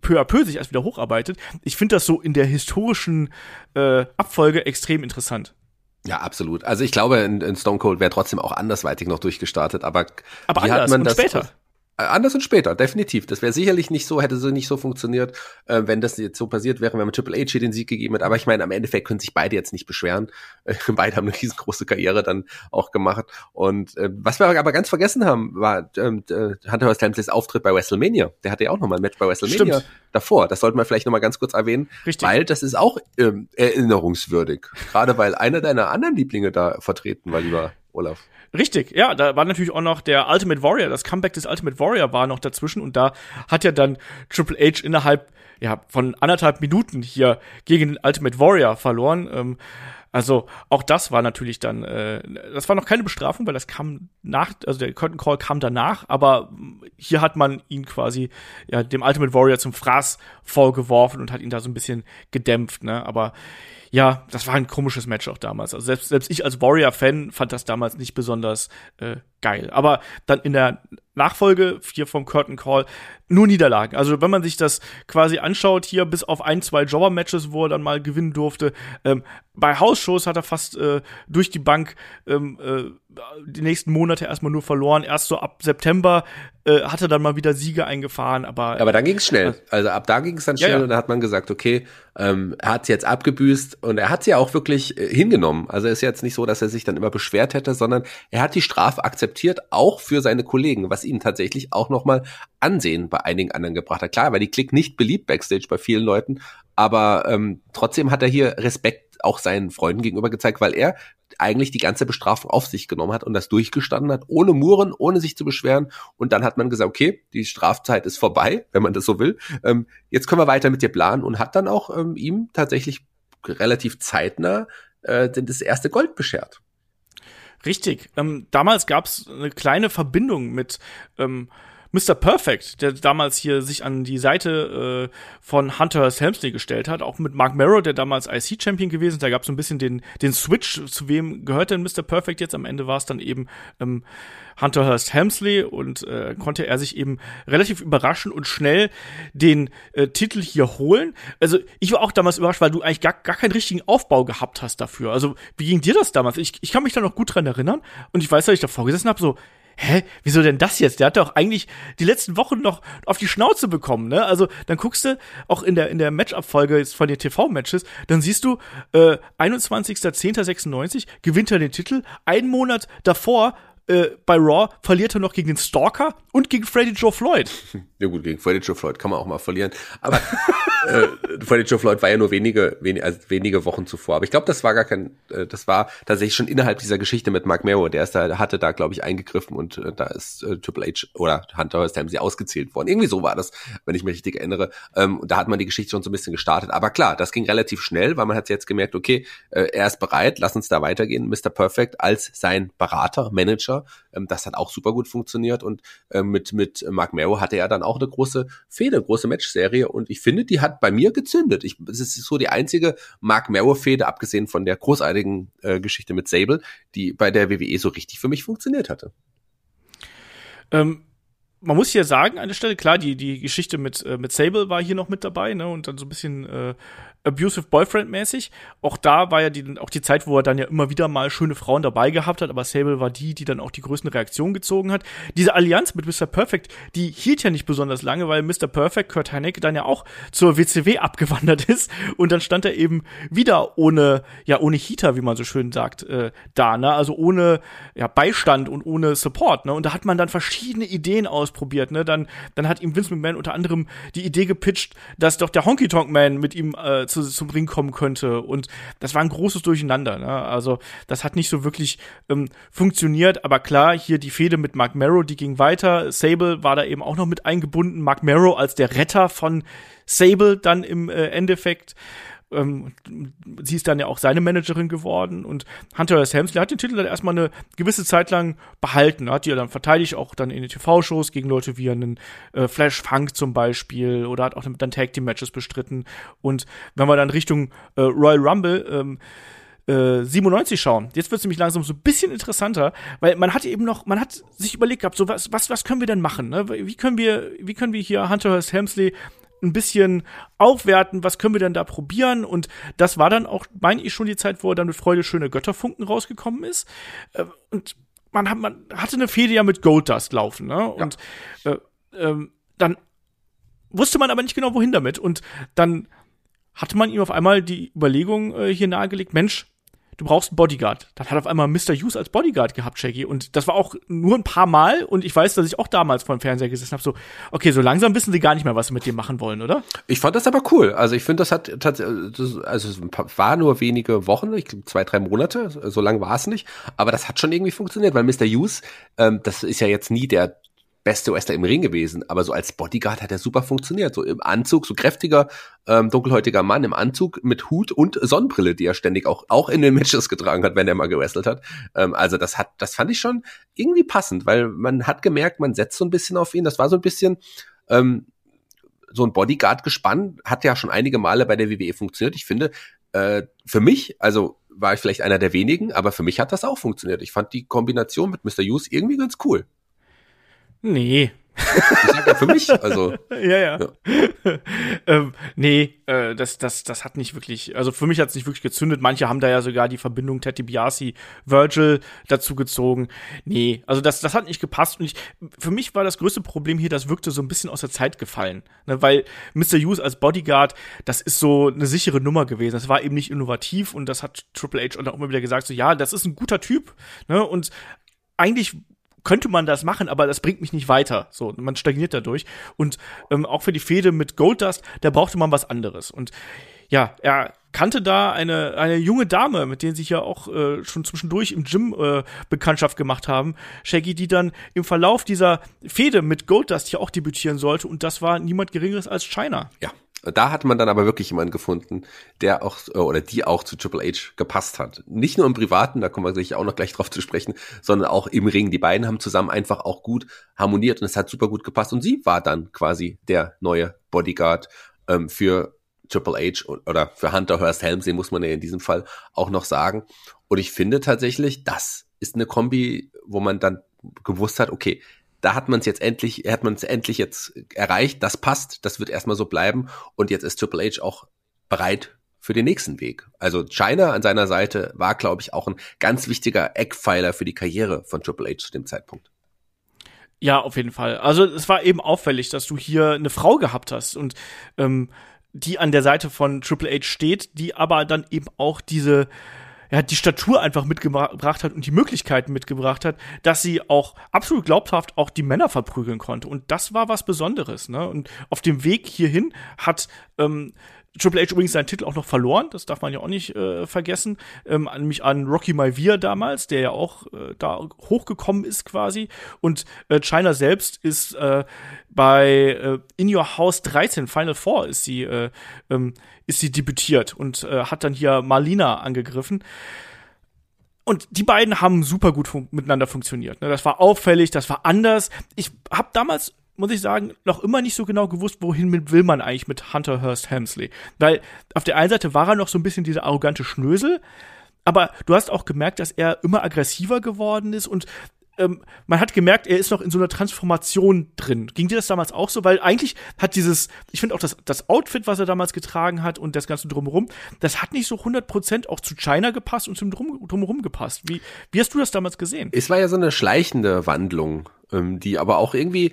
A: peu à peu sich erst wieder hocharbeitet. Ich finde das so in der historischen äh, Abfolge extrem interessant.
C: Ja, absolut. Also ich glaube, in, in Stone Cold wäre trotzdem auch andersweitig noch durchgestartet, aber,
A: aber wie anders hat man und das, später.
C: Äh, anders und später, definitiv. Das wäre sicherlich nicht so, hätte so nicht so funktioniert, äh, wenn das jetzt so passiert wäre, wenn man Triple H hier den Sieg gegeben hat. Aber ich meine, am Endeffekt können sich beide jetzt nicht beschweren. Äh, beide haben eine riesengroße Karriere dann auch gemacht. Und äh, was wir aber ganz vergessen haben, war ähm, äh, Hunter Hearst Helmsley's Auftritt bei WrestleMania. Der hatte ja auch nochmal ein Match bei WrestleMania Stimmt. davor. Das sollte man vielleicht nochmal ganz kurz erwähnen, Richtig. weil das ist auch ähm, erinnerungswürdig. Gerade weil einer deiner anderen Lieblinge da vertreten war, lieber Olaf.
A: Richtig, ja, da war natürlich auch noch der Ultimate Warrior, das Comeback des Ultimate Warrior war noch dazwischen und da hat ja dann Triple H innerhalb ja, von anderthalb Minuten hier gegen den Ultimate Warrior verloren. Ähm, also auch das war natürlich dann, äh, das war noch keine Bestrafung, weil das kam nach, also der Curtain Call kam danach, aber hier hat man ihn quasi ja, dem Ultimate Warrior zum Fraß vorgeworfen und hat ihn da so ein bisschen gedämpft, ne? Aber ja, das war ein komisches Match auch damals. Also selbst, selbst ich als Warrior-Fan fand das damals nicht besonders äh, geil. Aber dann in der Nachfolge, hier vom Curtain Call, nur Niederlagen. Also wenn man sich das quasi anschaut, hier bis auf ein, zwei Jobber-Matches, wo er dann mal gewinnen durfte, ähm, bei Hausshows hat er fast äh, durch die Bank ähm, äh, die nächsten Monate erstmal nur verloren. Erst so ab September äh, hat er dann mal wieder Siege eingefahren, aber.
C: Aber dann ging es schnell. Also ab da ging es dann schnell ja, ja. und da hat man gesagt, okay, ähm, er hat jetzt abgebüßt und er hat sie ja auch wirklich äh, hingenommen. Also es ist jetzt nicht so, dass er sich dann immer beschwert hätte, sondern er hat die Strafe akzeptiert, auch für seine Kollegen, was ihm tatsächlich auch nochmal Ansehen bei einigen anderen gebracht hat. Klar, weil die Klick nicht beliebt backstage bei vielen Leuten, aber ähm, trotzdem hat er hier Respekt auch seinen Freunden gegenüber gezeigt, weil er eigentlich die ganze Bestrafung auf sich genommen hat und das durchgestanden hat, ohne Muren, ohne sich zu beschweren. Und dann hat man gesagt, okay, die Strafzeit ist vorbei, wenn man das so will. Ähm, jetzt können wir weiter mit dir planen und hat dann auch ähm, ihm tatsächlich relativ zeitnah äh, das erste Gold beschert.
A: Richtig. Ähm, damals gab es eine kleine Verbindung mit ähm, Mr. Perfect, der damals hier sich an die Seite äh, von Hunter Helmsley gestellt hat, auch mit Mark Merrow, der damals IC-Champion gewesen ist. Da gab es so ein bisschen den, den Switch, zu wem gehört denn Mr. Perfect jetzt? Am Ende war es dann eben ähm, Hunter Hearst Helmsley und äh, konnte er sich eben relativ überraschend und schnell den äh, Titel hier holen. Also ich war auch damals überrascht, weil du eigentlich gar, gar keinen richtigen Aufbau gehabt hast dafür. Also wie ging dir das damals? Ich, ich kann mich da noch gut dran erinnern und ich weiß, dass ich davor gesessen habe, so, hä, wieso denn das jetzt? Der hat doch eigentlich die letzten Wochen noch auf die Schnauze bekommen, ne? Also dann guckst du auch in der in der Matchup-Folge von den TV-Matches, dann siehst du äh, 21.10.96 gewinnt er den Titel. Einen Monat davor äh, bei Raw verliert er noch gegen den Stalker und gegen Freddy Joe Floyd.
C: Ja gut, gegen Freddy Joe Floyd kann man auch mal verlieren. Aber äh, Freddy Joe Floyd war ja nur wenige, wenige, also wenige Wochen zuvor. Aber ich glaube, das war gar kein, äh, das war tatsächlich schon innerhalb dieser Geschichte mit Mark Merrow. Der ist da, hatte da, glaube ich, eingegriffen und äh, da ist äh, Triple H oder Hunter Hearst sie ausgezählt worden. Irgendwie so war das, wenn ich mich richtig erinnere. Ähm, und da hat man die Geschichte schon so ein bisschen gestartet. Aber klar, das ging relativ schnell, weil man hat jetzt gemerkt, okay, äh, er ist bereit, lass uns da weitergehen. Mr. Perfect als sein Berater, Manager. Ähm, das hat auch super gut funktioniert und äh, mit, mit Mark Merrow hatte er dann auch eine große Fehde, große Matchserie und ich finde, die hat bei mir gezündet. Ich, es ist so die einzige Mark Merrow-Fehde, abgesehen von der großartigen äh, Geschichte mit Sable, die bei der WWE so richtig für mich funktioniert hatte.
A: Ähm, man muss hier sagen, an der Stelle, klar, die, die Geschichte mit, äh, mit Sable war hier noch mit dabei, ne, und dann so ein bisschen äh, abusive Boyfriend mäßig. Auch da war ja die, auch die Zeit, wo er dann ja immer wieder mal schöne Frauen dabei gehabt hat, aber Sable war die, die dann auch die größten Reaktionen gezogen hat. Diese Allianz mit Mr. Perfect, die hielt ja nicht besonders lange, weil Mr. Perfect, Kurt Hennig, dann ja auch zur WCW abgewandert ist und dann stand er eben wieder ohne, ja, ohne Heater, wie man so schön sagt, äh, da, ne? Also ohne ja, Beistand und ohne Support, ne? Und da hat man dann verschiedene Ideen ausprobiert, ne? Dann, dann hat ihm Vince McMahon unter anderem die Idee gepitcht, dass doch der Honky Tonk Man mit ihm äh, zu, zum Ring kommen könnte. Und das war ein großes Durcheinander. Ne? Also das hat nicht so wirklich ähm, funktioniert. Aber klar, hier die Fehde mit Mark Marrow, die ging weiter. Sable war da eben auch noch mit eingebunden. Mark Marrow als der Retter von Sable dann im äh, Endeffekt. Ähm, sie ist dann ja auch seine Managerin geworden und Hunter S. Helmsley hat den Titel dann erstmal eine gewisse Zeit lang behalten, hat die ja dann verteidigt, auch dann in den TV-Shows gegen Leute wie einen äh, Flash Funk zum Beispiel oder hat auch dann Tag Team Matches bestritten und wenn wir dann Richtung äh, Royal Rumble ähm, 97 äh, schauen. Jetzt wird es nämlich langsam so ein bisschen interessanter, weil man hat eben noch, man hat sich überlegt gehabt, so was, was, was können wir denn machen? Ne? Wie können wir, wie können wir hier Hunter S. Helmsley ein bisschen aufwerten, was können wir denn da probieren? Und das war dann auch, meine ich, schon die Zeit, wo er dann mit Freude schöne Götterfunken rausgekommen ist. Äh, und man, hat, man hatte eine Fehde ja mit Goldust laufen, ne? Ja. Und äh, ähm, dann wusste man aber nicht genau, wohin damit. Und dann hatte man ihm auf einmal die Überlegung äh, hier nahegelegt, Mensch, du brauchst einen Bodyguard. Dann hat auf einmal Mr. Hughes als Bodyguard gehabt, Shaggy. Und das war auch nur ein paar Mal. Und ich weiß, dass ich auch damals vor dem Fernseher gesessen habe, so, okay, so langsam wissen sie gar nicht mehr, was sie mit dir machen wollen, oder?
C: Ich fand das aber cool. Also ich finde, das hat tatsächlich, also es war nur wenige Wochen, ich glaube zwei, drei Monate, so lang war es nicht. Aber das hat schon irgendwie funktioniert, weil Mr. Hughes, ähm, das ist ja jetzt nie der beste Wrestler im Ring gewesen, aber so als Bodyguard hat er super funktioniert. So im Anzug, so kräftiger, ähm, dunkelhäutiger Mann im Anzug mit Hut und Sonnenbrille, die er ständig auch, auch in den Matches getragen hat, wenn er mal gewrestelt hat. Ähm, also das hat, das fand ich schon irgendwie passend, weil man hat gemerkt, man setzt so ein bisschen auf ihn. Das war so ein bisschen, ähm, so ein Bodyguard-Gespann hat ja schon einige Male bei der WWE funktioniert. Ich finde, äh, für mich, also war ich vielleicht einer der wenigen, aber für mich hat das auch funktioniert. Ich fand die Kombination mit Mr. Hughes irgendwie ganz cool.
A: Nee.
C: Ich sag ja für mich, also.
A: ja, ja. ja. ähm, nee, äh, das, das, das hat nicht wirklich, also für mich hat es nicht wirklich gezündet. Manche haben da ja sogar die Verbindung Teddy Biasi, Virgil dazu gezogen. Nee, also das, das hat nicht gepasst. Und ich, für mich war das größte Problem hier, das wirkte so ein bisschen aus der Zeit gefallen. Ne? Weil Mr. Hughes als Bodyguard, das ist so eine sichere Nummer gewesen. Das war eben nicht innovativ und das hat Triple H auch immer wieder gesagt, so ja, das ist ein guter Typ. Ne? Und eigentlich könnte man das machen, aber das bringt mich nicht weiter. So, man stagniert dadurch. Und ähm, auch für die Fehde mit Goldust, da brauchte man was anderes. Und ja, er kannte da eine, eine junge Dame, mit der sich ja auch äh, schon zwischendurch im Gym äh, Bekanntschaft gemacht haben. Shaggy, die dann im Verlauf dieser Fehde mit Goldust hier auch debütieren sollte. Und das war niemand Geringeres als China.
C: Ja, da hat man dann aber wirklich jemanden gefunden, der auch äh, oder die auch zu Triple H gepasst hat. Nicht nur im Privaten, da kommen wir sicher auch noch gleich drauf zu sprechen, sondern auch im Ring. Die beiden haben zusammen einfach auch gut harmoniert und es hat super gut gepasst. Und sie war dann quasi der neue Bodyguard ähm, für Triple H oder für Hunter Hurst Helmsley, muss man ja in diesem Fall auch noch sagen. Und ich finde tatsächlich, das ist eine Kombi, wo man dann gewusst hat, okay, da hat man es jetzt endlich, hat man es endlich jetzt erreicht, das passt, das wird erstmal so bleiben und jetzt ist Triple H auch bereit für den nächsten Weg. Also China an seiner Seite war, glaube ich, auch ein ganz wichtiger Eckpfeiler für die Karriere von Triple H zu dem Zeitpunkt.
A: Ja, auf jeden Fall. Also es war eben auffällig, dass du hier eine Frau gehabt hast und ähm, die an der Seite von Triple H steht, die aber dann eben auch diese ja, die Statur einfach mitgebracht hat und die Möglichkeiten mitgebracht hat, dass sie auch absolut glaubhaft auch die Männer verprügeln konnte. Und das war was Besonderes. Ne? Und auf dem Weg hierhin hat ähm, Triple H übrigens seinen Titel auch noch verloren, das darf man ja auch nicht äh, vergessen, ähm, nämlich an Rocky Maivia damals, der ja auch äh, da hochgekommen ist quasi. Und äh, China selbst ist äh, bei äh, In Your House 13, Final Four, ist sie, äh, ähm, ist sie debütiert und äh, hat dann hier Marlina angegriffen. Und die beiden haben super gut fun miteinander funktioniert. Ne? Das war auffällig, das war anders. Ich habe damals muss ich sagen, noch immer nicht so genau gewusst, wohin will man eigentlich mit Hunter Hurst Helmsley. Weil auf der einen Seite war er noch so ein bisschen dieser arrogante Schnösel, aber du hast auch gemerkt, dass er immer aggressiver geworden ist und ähm, man hat gemerkt, er ist noch in so einer Transformation drin. Ging dir das damals auch so? Weil eigentlich hat dieses, ich finde auch das, das Outfit, was er damals getragen hat und das Ganze drumherum, das hat nicht so 100% auch zu China gepasst und zum Drum, drumherum gepasst. Wie, wie hast du das damals gesehen?
C: Es war ja so eine schleichende Wandlung, ähm, die aber auch irgendwie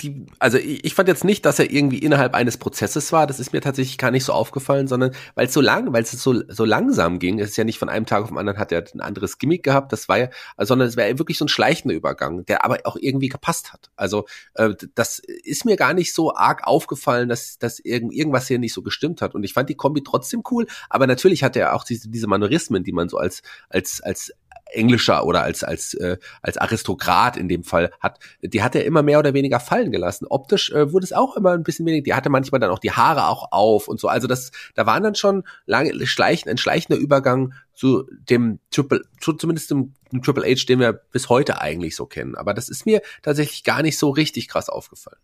C: die, also ich, ich fand jetzt nicht, dass er irgendwie innerhalb eines Prozesses war. Das ist mir tatsächlich gar nicht so aufgefallen, sondern weil es so lang, weil es so, so langsam ging. Es ist ja nicht von einem Tag auf den anderen hat er ein anderes Gimmick gehabt. Das war ja, sondern es wäre wirklich so ein schleichender Übergang, der aber auch irgendwie gepasst hat. Also äh, das ist mir gar nicht so arg aufgefallen, dass, dass irgend, irgendwas hier nicht so gestimmt hat. Und ich fand die Kombi trotzdem cool. Aber natürlich hat er auch diese, diese Manorismen, die man so als, als, als englischer oder als als äh, als Aristokrat in dem Fall hat, die hat er immer mehr oder weniger fallen gelassen. Optisch äh, wurde es auch immer ein bisschen weniger. Die hatte manchmal dann auch die Haare auch auf und so. Also das, da waren dann schon lange schleichen, ein schleichender Übergang zu dem Triple, zu zumindest dem, dem Triple H, den wir bis heute eigentlich so kennen. Aber das ist mir tatsächlich gar nicht so richtig krass aufgefallen.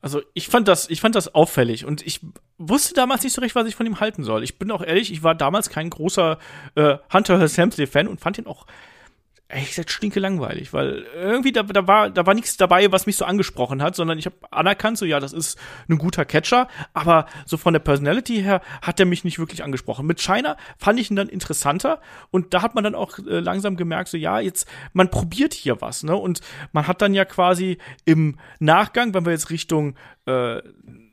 A: Also ich fand das, ich fand das auffällig und ich wusste damals nicht so recht, was ich von ihm halten soll. Ich bin auch ehrlich, ich war damals kein großer äh, Hunter Hearst Helmsley Fan und fand ihn auch ehrlich gesagt stinke langweilig, weil irgendwie da, da war da war nichts dabei, was mich so angesprochen hat, sondern ich habe anerkannt so ja, das ist ein guter Catcher, aber so von der Personality her hat er mich nicht wirklich angesprochen. Mit China fand ich ihn dann interessanter und da hat man dann auch äh, langsam gemerkt so ja, jetzt man probiert hier was, ne? Und man hat dann ja quasi im Nachgang, wenn wir jetzt Richtung äh,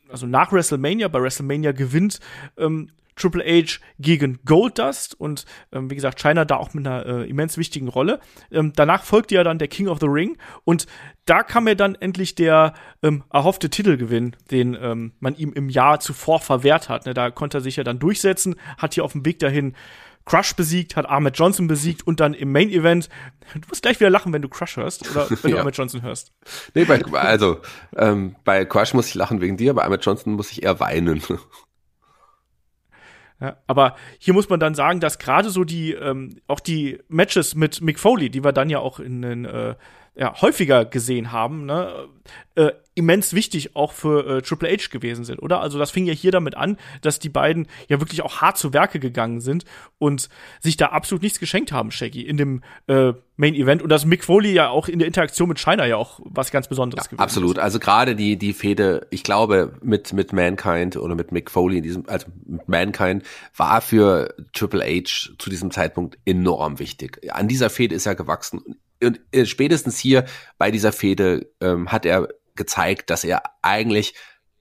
A: also nach WrestleMania, bei WrestleMania gewinnt ähm, Triple H gegen Goldust und ähm, wie gesagt, China da auch mit einer äh, immens wichtigen Rolle. Ähm, danach folgte ja dann der King of the Ring und da kam ja dann endlich der ähm, erhoffte Titelgewinn, den ähm, man ihm im Jahr zuvor verwehrt hat. Ne, da konnte er sich ja dann durchsetzen, hat hier auf dem Weg dahin Crush besiegt, hat Ahmed Johnson besiegt und dann im Main Event, du musst gleich wieder lachen, wenn du Crush hörst oder wenn du ja. Ahmed Johnson hörst.
C: Nee, bei, also ähm, bei Crush muss ich lachen wegen dir, bei Ahmed Johnson muss ich eher weinen.
A: Ja, aber hier muss man dann sagen, dass gerade so die, ähm, auch die Matches mit Mick Foley, die wir dann ja auch in den äh, ja, häufiger gesehen haben, ne, äh, immens wichtig auch für äh, Triple H gewesen sind, oder? Also das fing ja hier damit an, dass die beiden ja wirklich auch hart zu Werke gegangen sind und sich da absolut nichts geschenkt haben, Shaggy, in dem äh, Main Event und dass Mick Foley ja auch in der Interaktion mit China ja auch was ganz Besonderes
C: ja, gewesen absolut. ist. Absolut, also gerade die die Fehde, ich glaube mit mit Mankind oder mit Mick Foley in diesem also mit Mankind war für Triple H zu diesem Zeitpunkt enorm wichtig. An dieser Fehde ist er gewachsen und äh, spätestens hier bei dieser Fehde ähm, hat er gezeigt, dass er eigentlich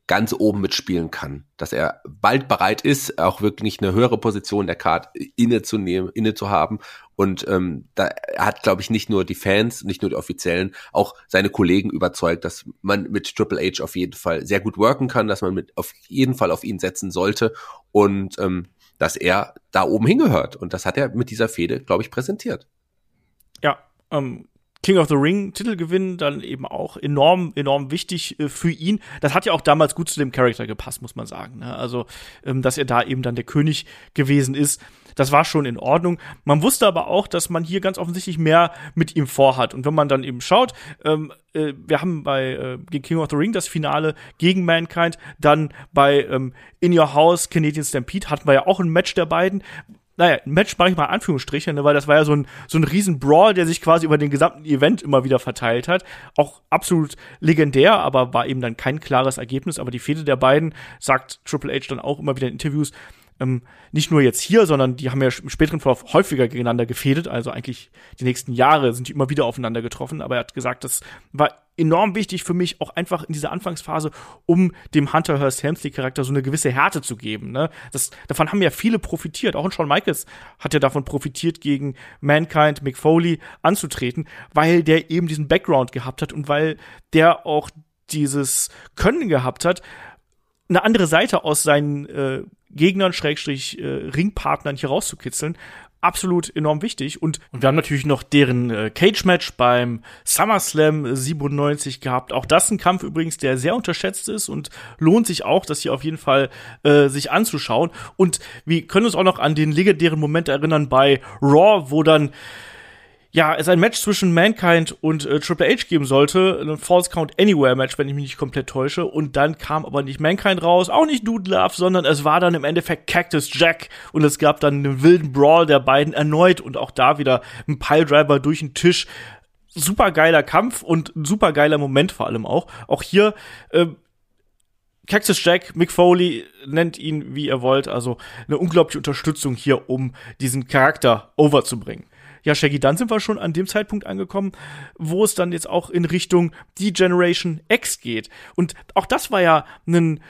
C: ganz oben mitspielen kann, dass er bald bereit ist, auch wirklich eine höhere Position der Card inne zu nehmen, inne zu haben. Und ähm, da hat, glaube ich, nicht nur die Fans, nicht nur die Offiziellen, auch seine Kollegen überzeugt, dass man mit Triple H auf jeden Fall sehr gut worken kann, dass man mit auf jeden Fall auf ihn setzen sollte und ähm, dass er da oben hingehört. Und das hat er mit dieser Fehde, glaube ich, präsentiert.
A: Ja, ähm, King of the Ring Titelgewinn dann eben auch enorm, enorm wichtig äh, für ihn. Das hat ja auch damals gut zu dem Charakter gepasst, muss man sagen. Ne? Also, ähm, dass er da eben dann der König gewesen ist, das war schon in Ordnung. Man wusste aber auch, dass man hier ganz offensichtlich mehr mit ihm vorhat. Und wenn man dann eben schaut, ähm, äh, wir haben bei äh, King of the Ring das Finale gegen Mankind, dann bei ähm, In Your House Canadian Stampede hatten wir ja auch ein Match der beiden naja, ein Match mache ich mal Anführungsstriche, ne, weil das war ja so ein, so ein riesen Brawl, der sich quasi über den gesamten Event immer wieder verteilt hat. Auch absolut legendär, aber war eben dann kein klares Ergebnis. Aber die Fehde der beiden, sagt Triple H dann auch immer wieder in Interviews, ähm, nicht nur jetzt hier, sondern die haben ja im späteren Verlauf häufiger gegeneinander gefädet. Also eigentlich die nächsten Jahre sind die immer wieder aufeinander getroffen. Aber er hat gesagt, das war enorm wichtig für mich, auch einfach in dieser Anfangsphase, um dem Hunter Hearst Helmsley Charakter so eine gewisse Härte zu geben. Ne? Das, davon haben ja viele profitiert. Auch ein Shawn Michaels hat ja davon profitiert, gegen Mankind, Mick Foley anzutreten, weil der eben diesen Background gehabt hat und weil der auch dieses Können gehabt hat, eine andere Seite aus seinen äh, Gegnern, Schrägstrich, äh, Ringpartnern hier rauszukitzeln. Absolut enorm wichtig. Und, und wir haben natürlich noch deren äh, Cage-Match beim SummerSlam 97 gehabt. Auch das ein Kampf übrigens, der sehr unterschätzt ist und lohnt sich auch, das hier auf jeden Fall äh, sich anzuschauen. Und wir können uns auch noch an den legendären Moment erinnern bei Raw, wo dann ja, es ein Match zwischen Mankind und äh, Triple H geben sollte, ein False Count Anywhere Match, wenn ich mich nicht komplett täusche. Und dann kam aber nicht Mankind raus, auch nicht Dude Love, sondern es war dann im Endeffekt Cactus Jack und es gab dann einen wilden Brawl der beiden erneut und auch da wieder ein Piledriver durch den Tisch. Super geiler Kampf und super geiler Moment vor allem auch. Auch hier äh, Cactus Jack, Mick Foley, nennt ihn wie ihr wollt, also eine unglaubliche Unterstützung hier, um diesen Charakter overzubringen ja, Shaggy, dann sind wir schon an dem Zeitpunkt angekommen, wo es dann jetzt auch in Richtung die Generation X geht. Und auch das war ja ein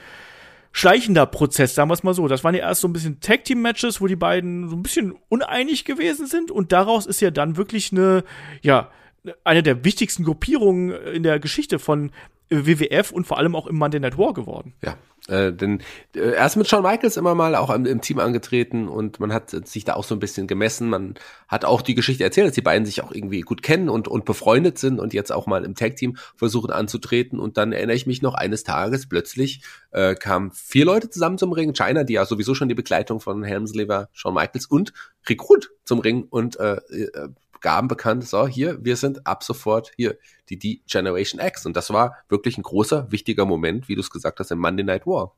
A: schleichender Prozess, sagen wir es mal so. Das waren ja erst so ein bisschen Tag-Team-Matches, wo die beiden so ein bisschen uneinig gewesen sind und daraus ist ja dann wirklich eine, ja, eine der wichtigsten Gruppierungen in der Geschichte von WWF und vor allem auch im Monday Night War geworden.
C: Ja, äh, denn äh, er ist mit Shawn Michaels immer mal auch im, im, Team angetreten und man hat sich da auch so ein bisschen gemessen. Man hat auch die Geschichte erzählt, dass die beiden sich auch irgendwie gut kennen und, und befreundet sind und jetzt auch mal im Tag-Team versuchen anzutreten. Und dann erinnere ich mich noch eines Tages plötzlich äh, kamen vier Leute zusammen zum Ring. China, die ja sowieso schon die Begleitung von Helmslever, Shawn Michaels und Rekrut zum Ring und äh, äh gaben bekannt, so hier, wir sind ab sofort hier die, die Generation X. Und das war wirklich ein großer, wichtiger Moment, wie du es gesagt hast, im Monday Night War.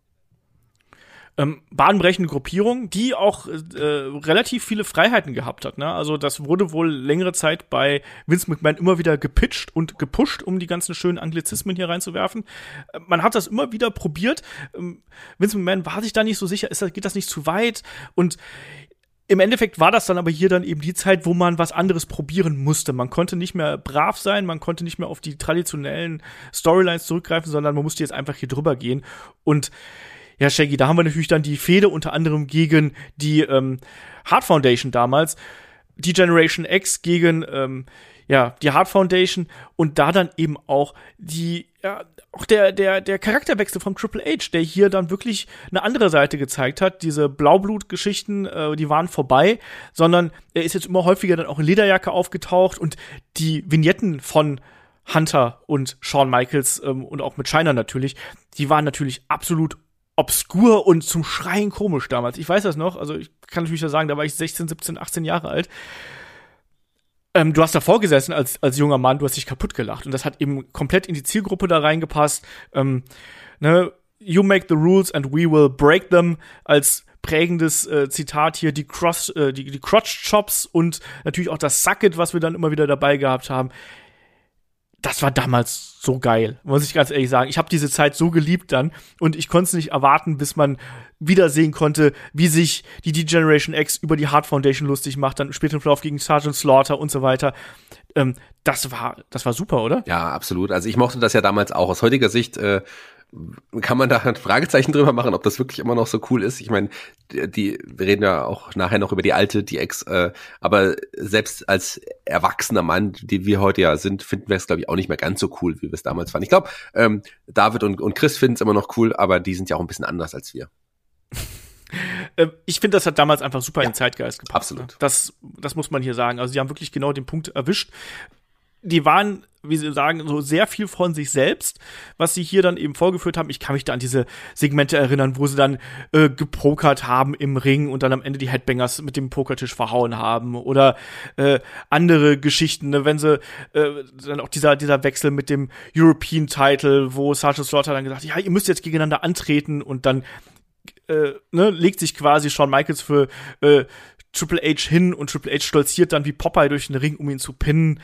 A: Ähm, bahnbrechende Gruppierung, die auch äh, relativ viele Freiheiten gehabt hat. Ne? Also das wurde wohl längere Zeit bei Vince McMahon immer wieder gepitcht und gepusht, um die ganzen schönen Anglizismen hier reinzuwerfen. Äh, man hat das immer wieder probiert. Ähm, Vince McMahon war sich da nicht so sicher, ist, geht das nicht zu weit? Und im Endeffekt war das dann aber hier dann eben die Zeit, wo man was anderes probieren musste. Man konnte nicht mehr brav sein, man konnte nicht mehr auf die traditionellen Storylines zurückgreifen, sondern man musste jetzt einfach hier drüber gehen. Und ja, Shaggy, da haben wir natürlich dann die Fehde unter anderem gegen die ähm, Hard Foundation damals, die Generation X gegen ähm, ja, die Hard Foundation und da dann eben auch die, ja, auch der, der, der Charakterwechsel von Triple H, der hier dann wirklich eine andere Seite gezeigt hat. Diese Blaublut-Geschichten, äh, die waren vorbei, sondern er ist jetzt immer häufiger dann auch in Lederjacke aufgetaucht und die Vignetten von Hunter und Shawn Michaels ähm, und auch mit China natürlich, die waren natürlich absolut obskur und zum Schreien komisch damals. Ich weiß das noch, also ich kann natürlich sagen, da war ich 16, 17, 18 Jahre alt ähm, du hast davor gesessen als, als junger Mann, du hast dich kaputt gelacht. Und das hat eben komplett in die Zielgruppe da reingepasst. Ähm, ne? You make the rules and we will break them als prägendes äh, Zitat hier, die Cross, äh, die, die Crotch Chops und natürlich auch das Sucket, was wir dann immer wieder dabei gehabt haben das war damals so geil, muss ich ganz ehrlich sagen. Ich habe diese Zeit so geliebt dann und ich konnte es nicht erwarten, bis man wiedersehen konnte, wie sich die D-Generation X über die Hard Foundation lustig macht, dann später im Verlauf gegen Sergeant Slaughter und so weiter. Ähm, das war, das war super, oder?
C: Ja, absolut. Also ich mochte das ja damals auch. Aus heutiger Sicht äh, kann man da ein Fragezeichen drüber machen, ob das wirklich immer noch so cool ist. Ich meine, die, wir reden ja auch nachher noch über die alte, die Ex, äh, aber selbst als erwachsener Mann, die wir heute ja sind, finden wir es, glaube ich, auch nicht mehr ganz so cool, wie wir es damals fanden. Ich glaube, ähm, David und, und Chris finden es immer noch cool, aber die sind ja auch ein bisschen anders als wir.
A: Ähm, ich finde, das hat damals einfach super ja, in den Zeitgeist gepasst.
C: Absolut.
A: Ne? Das, das muss man hier sagen. Also, sie haben wirklich genau den Punkt erwischt die waren, wie sie sagen, so sehr viel von sich selbst, was sie hier dann eben vorgeführt haben. Ich kann mich da an diese Segmente erinnern, wo sie dann äh, gepokert haben im Ring und dann am Ende die Headbangers mit dem Pokertisch verhauen haben oder äh, andere Geschichten, ne, wenn sie äh, dann auch dieser dieser Wechsel mit dem European Title, wo Sergeant Slaughter dann gesagt, ja, ihr müsst jetzt gegeneinander antreten und dann äh, ne, legt sich quasi Shawn Michaels für äh, Triple H hin und Triple H stolziert dann wie Popeye durch den Ring, um ihn zu pinnen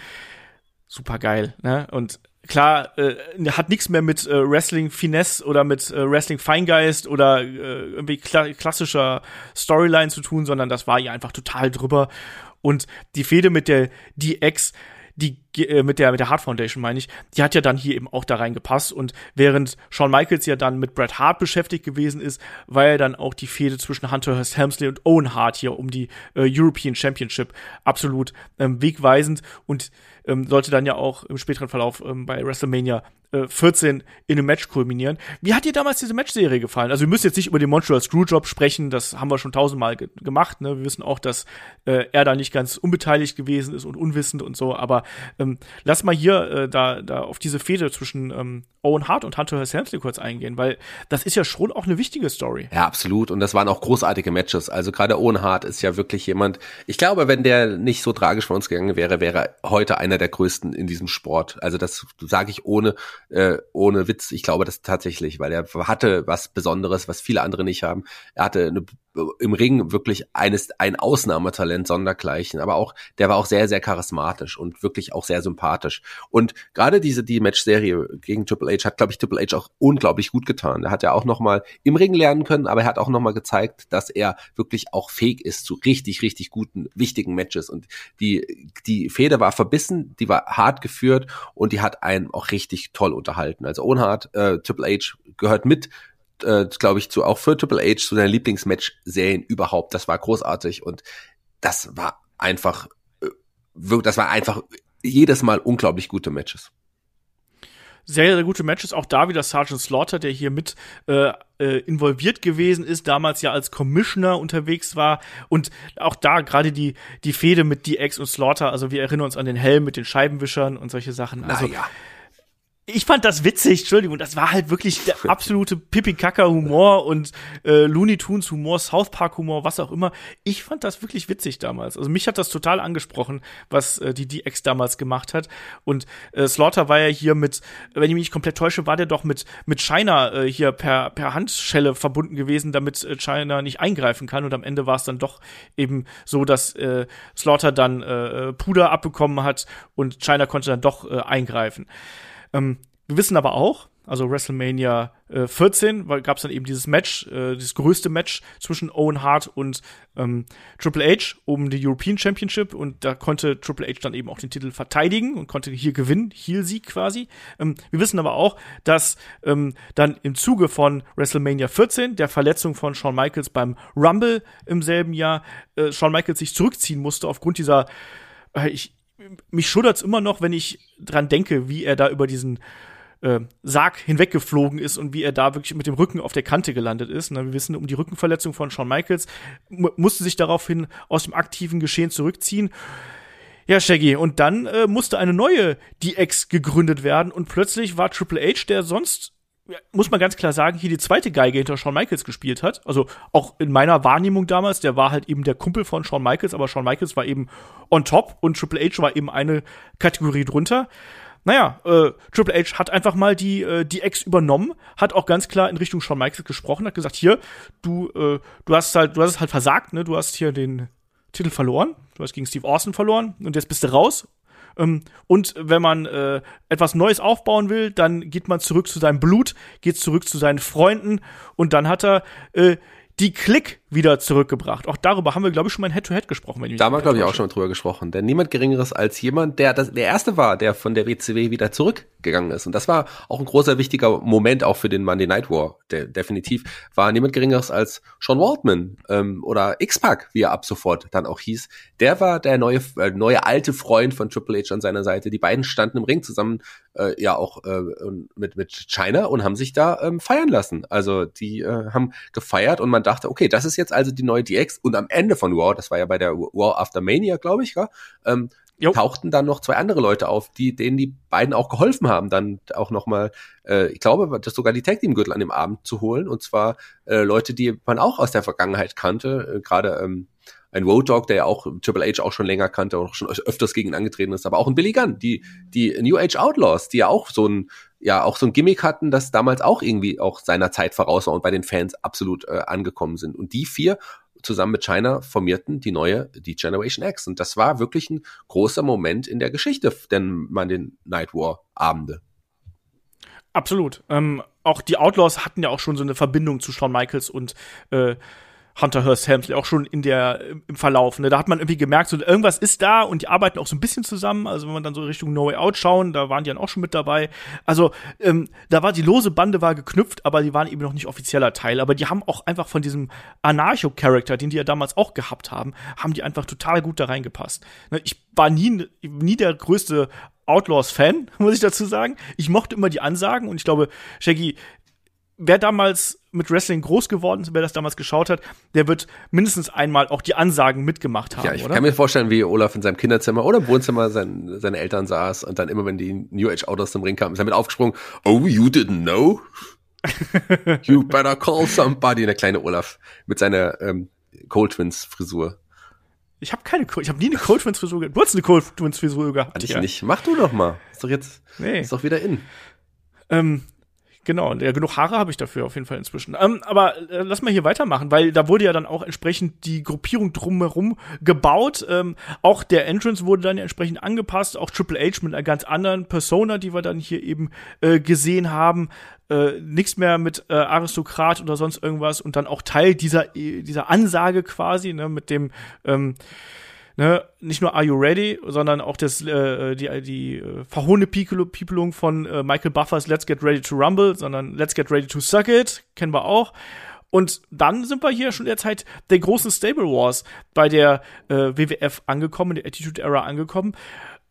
A: super geil. Ne? Und klar, äh, hat nichts mehr mit äh, Wrestling Finesse oder mit äh, Wrestling Feingeist oder äh, irgendwie kla klassischer Storyline zu tun, sondern das war ihr einfach total drüber. Und die Fehde mit der DX, die äh, mit der mit der Hart Foundation meine ich, die hat ja dann hier eben auch da reingepasst. Und während Shawn Michaels ja dann mit Bret Hart beschäftigt gewesen ist, war ja dann auch die Fehde zwischen Hunter Hearst Helmsley und Owen Hart hier um die äh, European Championship absolut ähm, wegweisend. Und ähm, sollte dann ja auch im späteren Verlauf ähm, bei WrestleMania äh, 14 in einem Match kulminieren. Wie hat dir damals diese Matchserie gefallen? Also wir müssen jetzt nicht über den Montreal Screwjob sprechen, das haben wir schon tausendmal ge gemacht. Ne? Wir wissen auch, dass äh, er da nicht ganz unbeteiligt gewesen ist und unwissend und so. Aber ähm, lass mal hier äh, da, da auf diese Fehde zwischen ähm, Owen Hart und Hunter Helmsley kurz eingehen, weil das ist ja schon auch eine wichtige Story.
C: Ja, absolut. Und das waren auch großartige Matches. Also gerade Owen Hart ist ja wirklich jemand. Ich glaube, wenn der nicht so tragisch von uns gegangen wäre, wäre er heute einer der größten in diesem Sport. Also das sage ich ohne äh, ohne Witz. Ich glaube das tatsächlich, weil er hatte was Besonderes, was viele andere nicht haben. Er hatte eine im Ring wirklich eines ein Ausnahmetalent sondergleichen, aber auch der war auch sehr sehr charismatisch und wirklich auch sehr sympathisch. Und gerade diese die Match-Serie gegen Triple H hat, glaube ich, Triple H auch unglaublich gut getan. Er hat ja auch noch mal im Ring lernen können, aber er hat auch noch mal gezeigt, dass er wirklich auch fähig ist zu richtig richtig guten wichtigen Matches. Und die die Feder war verbissen, die war hart geführt und die hat einen auch richtig toll unterhalten. Also Ohnhart, äh, Triple H gehört mit äh, glaube ich, zu auch für Triple H zu seinen Lieblingsmatch-Serien überhaupt. Das war großartig und das war einfach, äh, das war einfach jedes Mal unglaublich gute Matches.
A: Sehr, sehr gute Matches. Auch da wieder Sergeant Slaughter, der hier mit äh, äh, involviert gewesen ist, damals ja als Commissioner unterwegs war. Und auch da gerade die, die Fehde mit DX und Slaughter. Also wir erinnern uns an den Helm mit den Scheibenwischern und solche Sachen. Also
C: naja
A: ich fand das witzig, Entschuldigung, das war halt wirklich der absolute Pipi-Kaka-Humor und äh, Looney Tunes-Humor, South Park-Humor, was auch immer. Ich fand das wirklich witzig damals. Also mich hat das total angesprochen, was äh, die DX damals gemacht hat. Und äh, Slaughter war ja hier mit, wenn ich mich nicht komplett täusche, war der doch mit, mit China äh, hier per, per Handschelle verbunden gewesen, damit äh, China nicht eingreifen kann. Und am Ende war es dann doch eben so, dass äh, Slaughter dann äh, Puder abbekommen hat und China konnte dann doch äh, eingreifen. Ähm, wir wissen aber auch, also WrestleMania äh, 14, gab es dann eben dieses Match, äh, dieses größte Match zwischen Owen Hart und ähm, Triple H um die European Championship und da konnte Triple H dann eben auch den Titel verteidigen und konnte hier gewinnen, Heel-Sieg quasi. Ähm, wir wissen aber auch, dass ähm, dann im Zuge von WrestleMania 14, der Verletzung von Shawn Michaels beim Rumble im selben Jahr, äh, Shawn Michaels sich zurückziehen musste aufgrund dieser, äh, ich, mich schuddert's immer noch, wenn ich dran denke, wie er da über diesen äh, Sarg hinweggeflogen ist und wie er da wirklich mit dem Rücken auf der Kante gelandet ist. Na, wir wissen um die Rückenverletzung von Shawn Michaels, musste sich daraufhin aus dem aktiven Geschehen zurückziehen. Ja, Shaggy, und dann äh, musste eine neue DX gegründet werden und plötzlich war Triple H, der sonst muss man ganz klar sagen, hier die zweite Geige hinter Shawn Michaels gespielt hat. Also auch in meiner Wahrnehmung damals, der war halt eben der Kumpel von Shawn Michaels, aber Shawn Michaels war eben on top und Triple H war eben eine Kategorie drunter. Naja, äh, Triple H hat einfach mal die, äh, die Ex übernommen, hat auch ganz klar in Richtung Shawn Michaels gesprochen, hat gesagt, hier, du, äh, du hast halt, du hast es halt versagt, ne? Du hast hier den Titel verloren, du hast gegen Steve Austin verloren und jetzt bist du raus und wenn man äh, etwas Neues aufbauen will, dann geht man zurück zu seinem Blut, geht zurück zu seinen Freunden und dann hat er äh, die Klick wieder zurückgebracht. Auch darüber haben wir, glaube ich, schon mal in Head-to-Head gesprochen. Wenn
C: ich da haben wir, glaube ich, auch schon drüber gesprochen. Denn niemand Geringeres als jemand, der das, der Erste war, der von der WCW wieder zurückgegangen ist. Und das war auch ein großer, wichtiger Moment auch für den Monday Night War. Der, definitiv war niemand Geringeres als Sean Waldman ähm, oder X-Pac, wie er ab sofort dann auch hieß. Der war der neue, äh, neue alte Freund von Triple H an seiner Seite. Die beiden standen im Ring zusammen, äh, ja auch äh, mit, mit China und haben sich da ähm, feiern lassen. Also die äh, haben gefeiert und man dachte, okay, das ist jetzt also die neue DX und am Ende von Raw, das war ja bei der Raw After Mania, glaube ich, ja, ähm, tauchten dann noch zwei andere Leute auf, die denen die beiden auch geholfen haben, dann auch noch mal, äh, ich glaube, das sogar die Tag Team Gürtel an dem Abend zu holen. Und zwar äh, Leute, die man auch aus der Vergangenheit kannte, äh, gerade ähm, ein Road Dog, der ja auch Triple H auch schon länger kannte und auch schon öfters gegen ihn angetreten ist, aber auch ein Billy Gunn, die die New Age Outlaws, die ja auch so ein ja auch so ein Gimmick hatten, das damals auch irgendwie auch seiner Zeit voraus war und bei den Fans absolut äh, angekommen sind. Und die vier zusammen mit China formierten die neue die Generation X. Und das war wirklich ein großer Moment in der Geschichte, denn man den Night War Abende.
A: Absolut. Ähm, auch die Outlaws hatten ja auch schon so eine Verbindung zu Shawn Michaels und äh, Hunter Hearst Helmsley auch schon in der im Verlauf. Ne? Da hat man irgendwie gemerkt, so irgendwas ist da und die arbeiten auch so ein bisschen zusammen. Also wenn man dann so Richtung No Way Out schauen, da waren die dann auch schon mit dabei. Also ähm, da war die lose Bande war geknüpft, aber die waren eben noch nicht offizieller Teil. Aber die haben auch einfach von diesem Anarcho-Charakter, den die ja damals auch gehabt haben, haben die einfach total gut da reingepasst. Ne? Ich war nie nie der größte Outlaws-Fan, muss ich dazu sagen. Ich mochte immer die Ansagen und ich glaube, Shaggy, wer damals mit Wrestling groß geworden ist, wer das damals geschaut hat, der wird mindestens einmal auch die Ansagen mitgemacht haben.
C: Ja, ich
A: oder?
C: kann mir vorstellen, wie Olaf in seinem Kinderzimmer oder im Wohnzimmer sein, seine Eltern saß und dann immer, wenn die New Age Autos zum Ring kamen, ist er mit aufgesprungen. Oh, you didn't know? you better call somebody. Der kleine Olaf mit seiner ähm, Cold Twins Frisur.
A: Ich habe keine, ich habe nie eine Cold Twins Frisur gehabt. Du hast eine Cold Twins Frisur gehabt.
C: Hatte ich ja. nicht. Mach du doch mal. Ist doch jetzt,
A: nee.
C: ist doch wieder in.
A: Ähm, Genau, ja, genug Haare habe ich dafür auf jeden Fall inzwischen. Ähm, aber äh, lass mal hier weitermachen, weil da wurde ja dann auch entsprechend die Gruppierung drumherum gebaut. Ähm, auch der Entrance wurde dann entsprechend angepasst. Auch Triple H mit einer ganz anderen Persona, die wir dann hier eben äh, gesehen haben. Äh, nichts mehr mit äh, Aristokrat oder sonst irgendwas und dann auch Teil dieser dieser Ansage quasi ne, mit dem ähm, ne, nicht nur Are You Ready, sondern auch das, äh, die, die äh, verhohne Piepelung von äh, Michael Buffers Let's Get Ready to Rumble, sondern Let's Get Ready to Suck It, kennen wir auch. Und dann sind wir hier schon in der Zeit der großen Stable Wars bei der äh, WWF angekommen, der Attitude Era angekommen,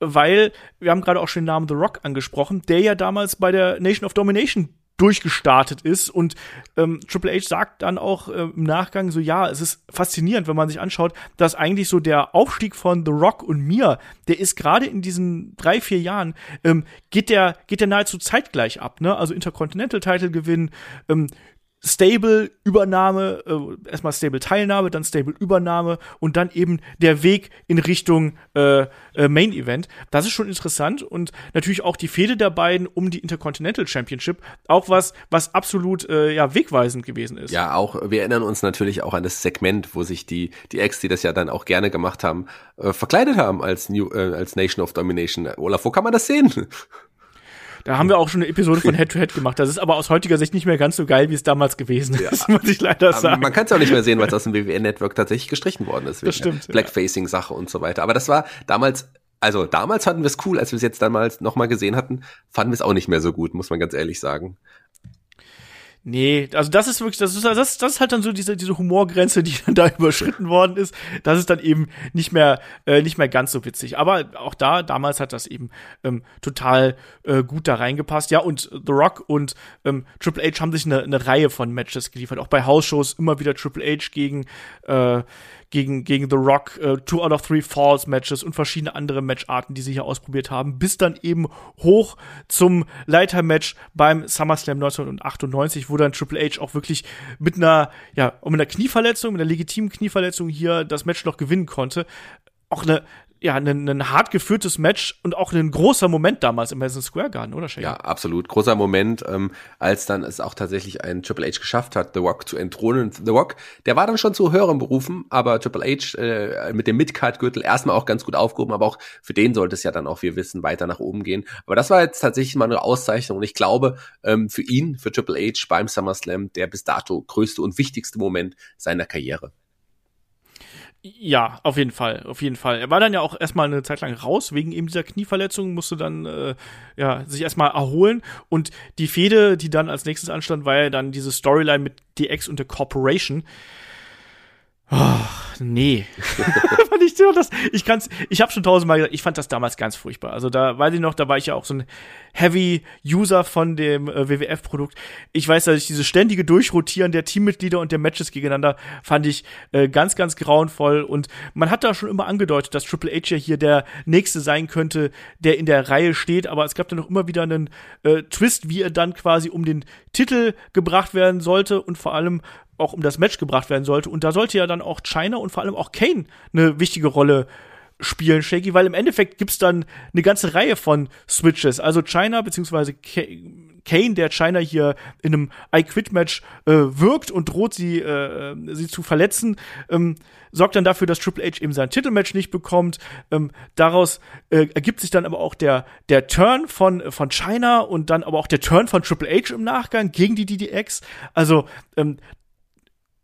A: weil wir haben gerade auch schon den Namen The Rock angesprochen, der ja damals bei der Nation of Domination durchgestartet ist. Und ähm, Triple H sagt dann auch äh, im Nachgang so, ja, es ist faszinierend, wenn man sich anschaut, dass eigentlich so der Aufstieg von The Rock und mir, der ist gerade in diesen drei, vier Jahren, ähm, geht der, geht der nahezu zeitgleich ab, ne? Also Intercontinental-Title gewinnen, ähm, Stable-Übernahme, äh, erstmal Stable-Teilnahme, dann Stable-Übernahme und dann eben der Weg in Richtung äh, äh, Main-Event. Das ist schon interessant und natürlich auch die Fehde der beiden um die Intercontinental Championship, auch was, was absolut äh, ja, wegweisend gewesen ist.
C: Ja, auch, wir erinnern uns natürlich auch an das Segment, wo sich die, die Ex, die das ja dann auch gerne gemacht haben, äh, verkleidet haben als, New, äh, als Nation of Domination. Olaf, wo kann man das sehen?
A: Da haben wir auch schon eine Episode von Head to Head gemacht. Das ist aber aus heutiger Sicht nicht mehr ganz so geil, wie es damals gewesen ist, ja. muss ich leider sagen.
C: Man kann es auch nicht mehr sehen, weil es aus dem WWN-Network tatsächlich gestrichen worden ist.
A: Das stimmt.
C: Blackfacing-Sache und so weiter. Aber das war damals also damals fanden wir es cool, als wir es jetzt damals nochmal gesehen hatten, fanden wir es auch nicht mehr so gut, muss man ganz ehrlich sagen.
A: Nee, also das ist wirklich, das ist, das, das ist halt dann so diese, diese Humorgrenze, die dann da überschritten worden ist. Das ist dann eben nicht mehr, äh, nicht mehr ganz so witzig. Aber auch da, damals hat das eben ähm, total äh, gut da reingepasst. Ja, und The Rock und ähm, Triple H haben sich eine, eine Reihe von Matches geliefert. Auch bei House-Shows immer wieder Triple H gegen, äh, gegen, gegen The Rock, äh, Two out of Three Falls Matches und verschiedene andere Matcharten, die sie hier ausprobiert haben, bis dann eben hoch zum Leitermatch beim SummerSlam 1998, wo dann Triple H auch wirklich mit einer, ja, mit einer Knieverletzung, mit einer legitimen Knieverletzung hier das Match noch gewinnen konnte. Auch eine ja, ein, ein hart geführtes Match und auch ein großer Moment damals im Madison Square Garden, oder Shane?
C: Ja, absolut. Großer Moment, ähm, als dann es auch tatsächlich ein Triple H geschafft hat, The Rock zu entthronen. The Rock, der war dann schon zu höheren Berufen, aber Triple H äh, mit dem Midcard-Gürtel erstmal auch ganz gut aufgehoben, aber auch für den sollte es ja dann auch, wir wissen, weiter nach oben gehen. Aber das war jetzt tatsächlich mal eine Auszeichnung und ich glaube, ähm, für ihn, für Triple H beim SummerSlam, der bis dato größte und wichtigste Moment seiner Karriere.
A: Ja, auf jeden Fall, auf jeden Fall. Er war dann ja auch erstmal eine Zeit lang raus wegen eben dieser Knieverletzung, musste dann äh, ja sich erstmal erholen und die Fehde, die dann als nächstes anstand, war ja dann diese Storyline mit DX und der Corporation. Oh, nee. fand ich das, ich kann's, ich habe schon tausendmal gesagt, ich fand das damals ganz furchtbar. Also da weiß ich noch, da war ich ja auch so ein Heavy User von dem äh, WWF-Produkt. Ich weiß, dass ich diese ständige Durchrotieren der Teammitglieder und der Matches gegeneinander fand ich äh, ganz, ganz grauenvoll. Und man hat da schon immer angedeutet, dass Triple H ja hier der nächste sein könnte, der in der Reihe steht. Aber es gab dann noch immer wieder einen äh, Twist, wie er dann quasi um den Titel gebracht werden sollte und vor allem auch um das Match gebracht werden sollte. Und da sollte ja dann auch China und vor allem auch Kane eine wichtige Rolle spielen, Shaky, weil im Endeffekt gibt's dann eine ganze Reihe von Switches. Also China beziehungsweise Kane, der China hier in einem I-Quit-Match äh, wirkt und droht sie, äh, sie zu verletzen, ähm, sorgt dann dafür, dass Triple H eben sein Titelmatch nicht bekommt. Ähm, daraus äh, ergibt sich dann aber auch der, der Turn von, von China und dann aber auch der Turn von Triple H im Nachgang gegen die DDX. Also ähm,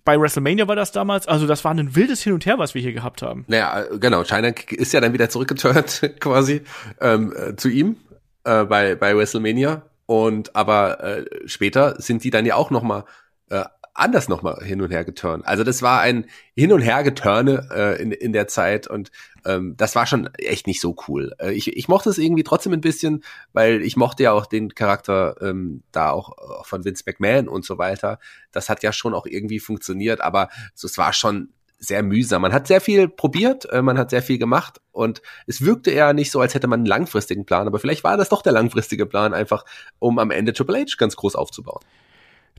A: bei WrestleMania war das damals. Also das war ein wildes Hin und Her, was wir hier gehabt haben.
C: Naja, genau. China ist ja dann wieder zurückgeturnt quasi ähm, äh, zu ihm äh, bei, bei WrestleMania. Und aber äh, später sind die dann ja auch noch mal äh, anders nochmal hin und her geturnt. Also das war ein Hin und Her geturne äh, in, in der Zeit und ähm, das war schon echt nicht so cool. Äh, ich, ich mochte es irgendwie trotzdem ein bisschen, weil ich mochte ja auch den Charakter ähm, da auch, auch von Vince McMahon und so weiter. Das hat ja schon auch irgendwie funktioniert, aber so, es war schon sehr mühsam. Man hat sehr viel probiert, äh, man hat sehr viel gemacht und es wirkte eher nicht so, als hätte man einen langfristigen Plan, aber vielleicht war das doch der langfristige Plan, einfach um am Ende Triple H ganz groß aufzubauen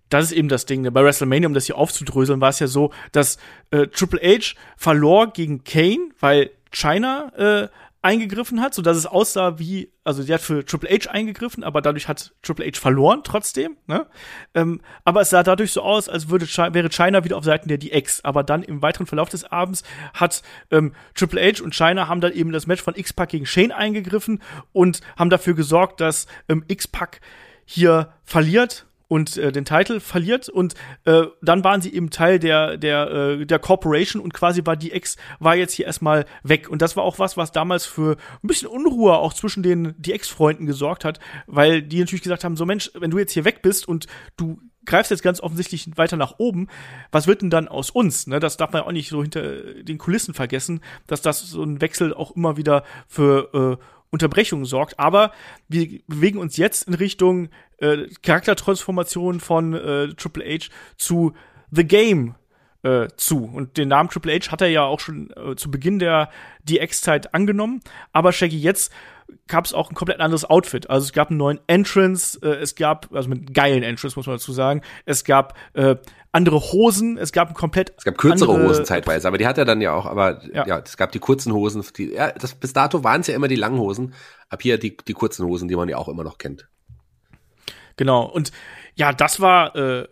A: das ist eben das Ding. Ne? Bei WrestleMania, um das hier aufzudröseln, war es ja so, dass äh, Triple H verlor gegen Kane, weil China äh, eingegriffen hat, so dass es aussah wie, also die hat für Triple H eingegriffen, aber dadurch hat Triple H verloren trotzdem. Ne? Ähm, aber es sah dadurch so aus, als würde China, wäre China wieder auf Seiten der DX. Aber dann im weiteren Verlauf des Abends hat ähm, Triple H und China haben dann eben das Match von X-Pac gegen Shane eingegriffen und haben dafür gesorgt, dass ähm, X-Pac hier verliert und äh, den Titel verliert und äh, dann waren sie eben Teil der der äh, der Corporation und quasi war die Ex war jetzt hier erstmal weg und das war auch was was damals für ein bisschen Unruhe auch zwischen den die Ex-Freunden gesorgt hat, weil die natürlich gesagt haben so Mensch, wenn du jetzt hier weg bist und du greifst jetzt ganz offensichtlich weiter nach oben, was wird denn dann aus uns? Ne? Das darf man auch nicht so hinter den Kulissen vergessen, dass das so ein Wechsel auch immer wieder für äh, Unterbrechungen sorgt. Aber wir bewegen uns jetzt in Richtung äh, Charaktertransformation von äh, Triple H zu The Game äh, zu. Und den Namen Triple H hat er ja auch schon äh, zu Beginn der DX-Zeit angenommen. Aber Shaggy, jetzt gab es auch ein komplett anderes Outfit. Also es gab einen neuen Entrance, äh, es gab, also mit geilen Entrance muss man dazu sagen, es gab äh, andere Hosen, es gab ein komplett
C: Es gab kürzere Hosen zeitweise, aber die hat er dann ja auch, aber ja, ja es gab die kurzen Hosen, die, ja, das, bis dato waren es ja immer die langen Hosen, ab hier die, die kurzen Hosen, die man ja auch immer noch kennt.
A: Genau, und ja, das war äh, äh,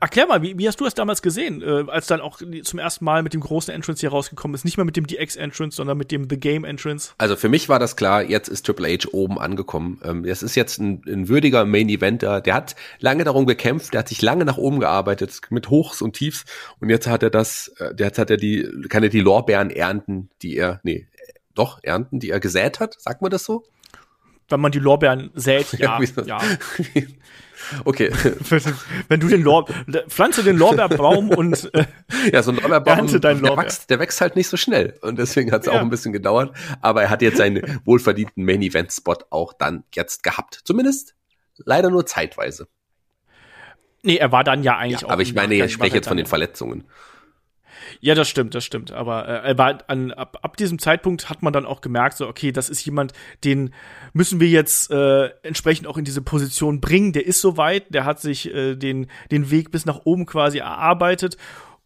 A: erklär mal, wie, wie hast du das damals gesehen, äh, als dann auch zum ersten Mal mit dem großen Entrance hier rausgekommen ist? Nicht mehr mit dem DX-Entrance, sondern mit dem The Game-Entrance?
C: Also für mich war das klar, jetzt ist Triple H oben angekommen. Ähm, ist jetzt ein, ein würdiger Main-Eventer. Der hat lange darum gekämpft, der hat sich lange nach oben gearbeitet, mit Hochs und Tiefs. Und jetzt hat er das, äh, jetzt hat er die, kann er die Lorbeeren ernten, die er, nee, doch, ernten, die er gesät hat, sagt man das so?
A: Wenn man die Lorbeeren sät, ja. ja.
C: Okay.
A: Wenn du den Lor pflanze den Lorbeerbaum und
C: äh, ja, so ein Lorbeerbaum, der, wächst, der wächst halt nicht so schnell und deswegen hat es ja. auch ein bisschen gedauert. Aber er hat jetzt seinen wohlverdienten Main Event Spot auch dann jetzt gehabt, zumindest leider nur zeitweise.
A: Nee, er war dann ja eigentlich
C: ja, auch. Aber ich meine, ich spreche jetzt von den Verletzungen.
A: Ja, das stimmt, das stimmt. Aber äh, an, ab, ab diesem Zeitpunkt hat man dann auch gemerkt, so, okay, das ist jemand, den müssen wir jetzt äh, entsprechend auch in diese Position bringen. Der ist soweit, der hat sich äh, den, den Weg bis nach oben quasi erarbeitet.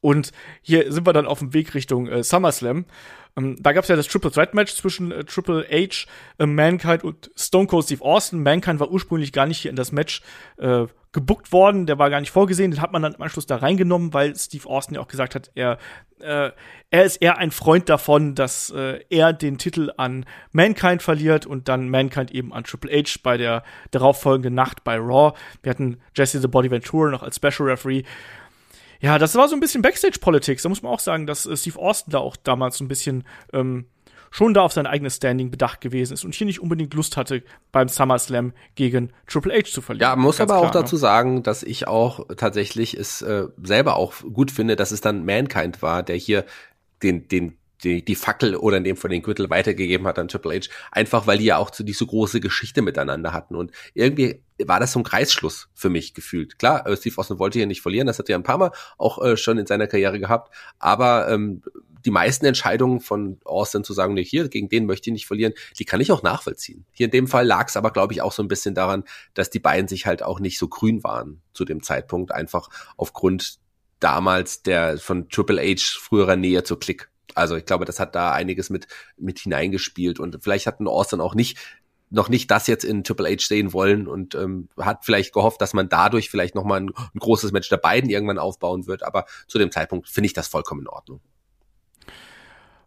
A: Und hier sind wir dann auf dem Weg Richtung äh, SummerSlam. Ähm, da gab es ja das Triple Threat Match zwischen äh, Triple H, äh, Mankind und Stone Cold Steve Austin. Mankind war ursprünglich gar nicht hier in das Match äh, gebuckt worden, der war gar nicht vorgesehen, den hat man dann im Anschluss da reingenommen, weil Steve Austin ja auch gesagt hat, er, äh, er ist eher ein Freund davon, dass äh, er den Titel an Mankind verliert und dann Mankind eben an Triple H bei der darauffolgenden Nacht bei Raw. Wir hatten Jesse the Body Ventura noch als Special Referee. Ja, das war so ein bisschen Backstage-Politics. Da muss man auch sagen, dass äh, Steve Austin da auch damals so ein bisschen ähm, schon da auf sein eigenes Standing bedacht gewesen ist und hier nicht unbedingt Lust hatte, beim SummerSlam gegen Triple H zu verlieren.
C: Ja, muss Ganz aber klar, auch dazu ne? sagen, dass ich auch tatsächlich es äh, selber auch gut finde, dass es dann Mankind war, der hier den, den die, die Fackel oder in dem von den Gürtel weitergegeben hat an Triple H, einfach weil die ja auch so, die so große Geschichte miteinander hatten. Und irgendwie war das so ein Kreisschluss für mich gefühlt. Klar, äh, Steve Austin wollte hier nicht verlieren, das hat er ein paar Mal auch äh, schon in seiner Karriere gehabt, aber ähm, die meisten Entscheidungen von Austin zu sagen, nee, hier, gegen den möchte ich nicht verlieren, die kann ich auch nachvollziehen. Hier in dem Fall lag es aber, glaube ich, auch so ein bisschen daran, dass die beiden sich halt auch nicht so grün waren zu dem Zeitpunkt, einfach aufgrund damals der von Triple H früherer Nähe zu Klick. Also ich glaube, das hat da einiges mit, mit hineingespielt und vielleicht hatten Austin auch nicht noch nicht das jetzt in Triple H sehen wollen und ähm, hat vielleicht gehofft, dass man dadurch vielleicht nochmal ein, ein großes Match der beiden irgendwann aufbauen wird. Aber zu dem Zeitpunkt finde ich das vollkommen in Ordnung.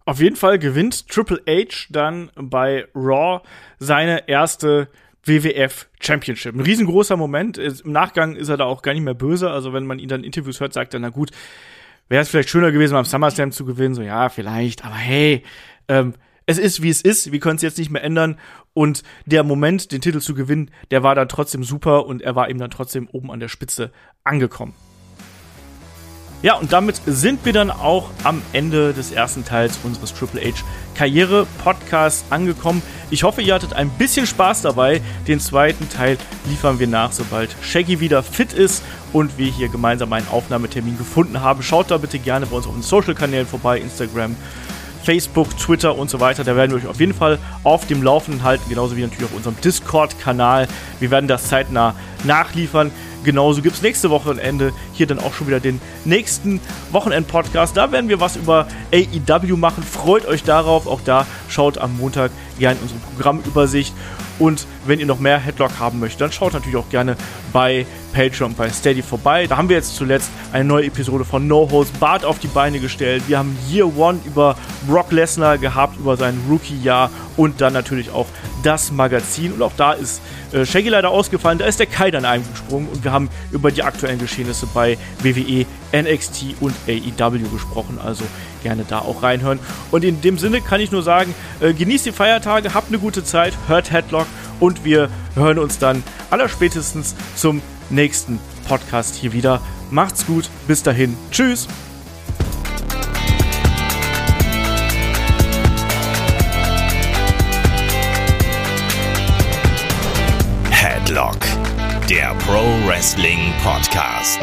A: Auf jeden Fall gewinnt Triple H dann bei Raw seine erste WWF Championship. Ein riesengroßer Moment. Im Nachgang ist er da auch gar nicht mehr böse. Also wenn man ihn dann in Interviews hört, sagt er, na gut, wäre es vielleicht schöner gewesen, beim SummerSlam zu gewinnen. So, ja, vielleicht. Aber hey, ähm, es ist, wie es ist. Wir können es jetzt nicht mehr ändern. Und der Moment, den Titel zu gewinnen, der war dann trotzdem super und er war eben dann trotzdem oben an der Spitze angekommen. Ja, und damit sind wir dann auch am Ende des ersten Teils unseres Triple H Karriere Podcasts angekommen. Ich hoffe, ihr hattet ein bisschen Spaß dabei. Den zweiten Teil liefern wir nach, sobald Shaggy wieder fit ist und wir hier gemeinsam einen Aufnahmetermin gefunden haben. Schaut da bitte gerne bei uns auf den Social Kanälen vorbei, Instagram, Facebook, Twitter und so weiter. Da werden wir euch auf jeden Fall auf dem Laufenden halten, genauso wie natürlich auf unserem Discord-Kanal. Wir werden das zeitnah nachliefern. Genauso gibt es nächste Wochenende hier dann auch schon wieder den nächsten Wochenend-Podcast. Da werden wir was über AEW machen. Freut euch darauf. Auch da schaut am Montag gerne unsere Programmübersicht. Und wenn ihr noch mehr Headlock haben möchtet, dann schaut natürlich auch gerne bei Patreon bei Steady vorbei. Da haben wir jetzt zuletzt eine neue Episode von No Holds Bart auf die Beine gestellt. Wir haben Year One über Brock Lesnar gehabt, über sein Rookie-Jahr und dann natürlich auch das Magazin. Und auch da ist äh, Shaggy leider ausgefallen. Da ist der Kai dann eingesprungen und wir haben über die aktuellen Geschehnisse bei WWE, NXT und AEW gesprochen. Also gerne da auch reinhören. Und in dem Sinne kann ich nur sagen, äh, genießt die Feiertage, habt eine gute Zeit, hört Headlock und wir hören uns dann allerspätestens zum nächsten Podcast hier wieder. Macht's gut, bis dahin, tschüss.
B: Headlock, der Pro Wrestling Podcast.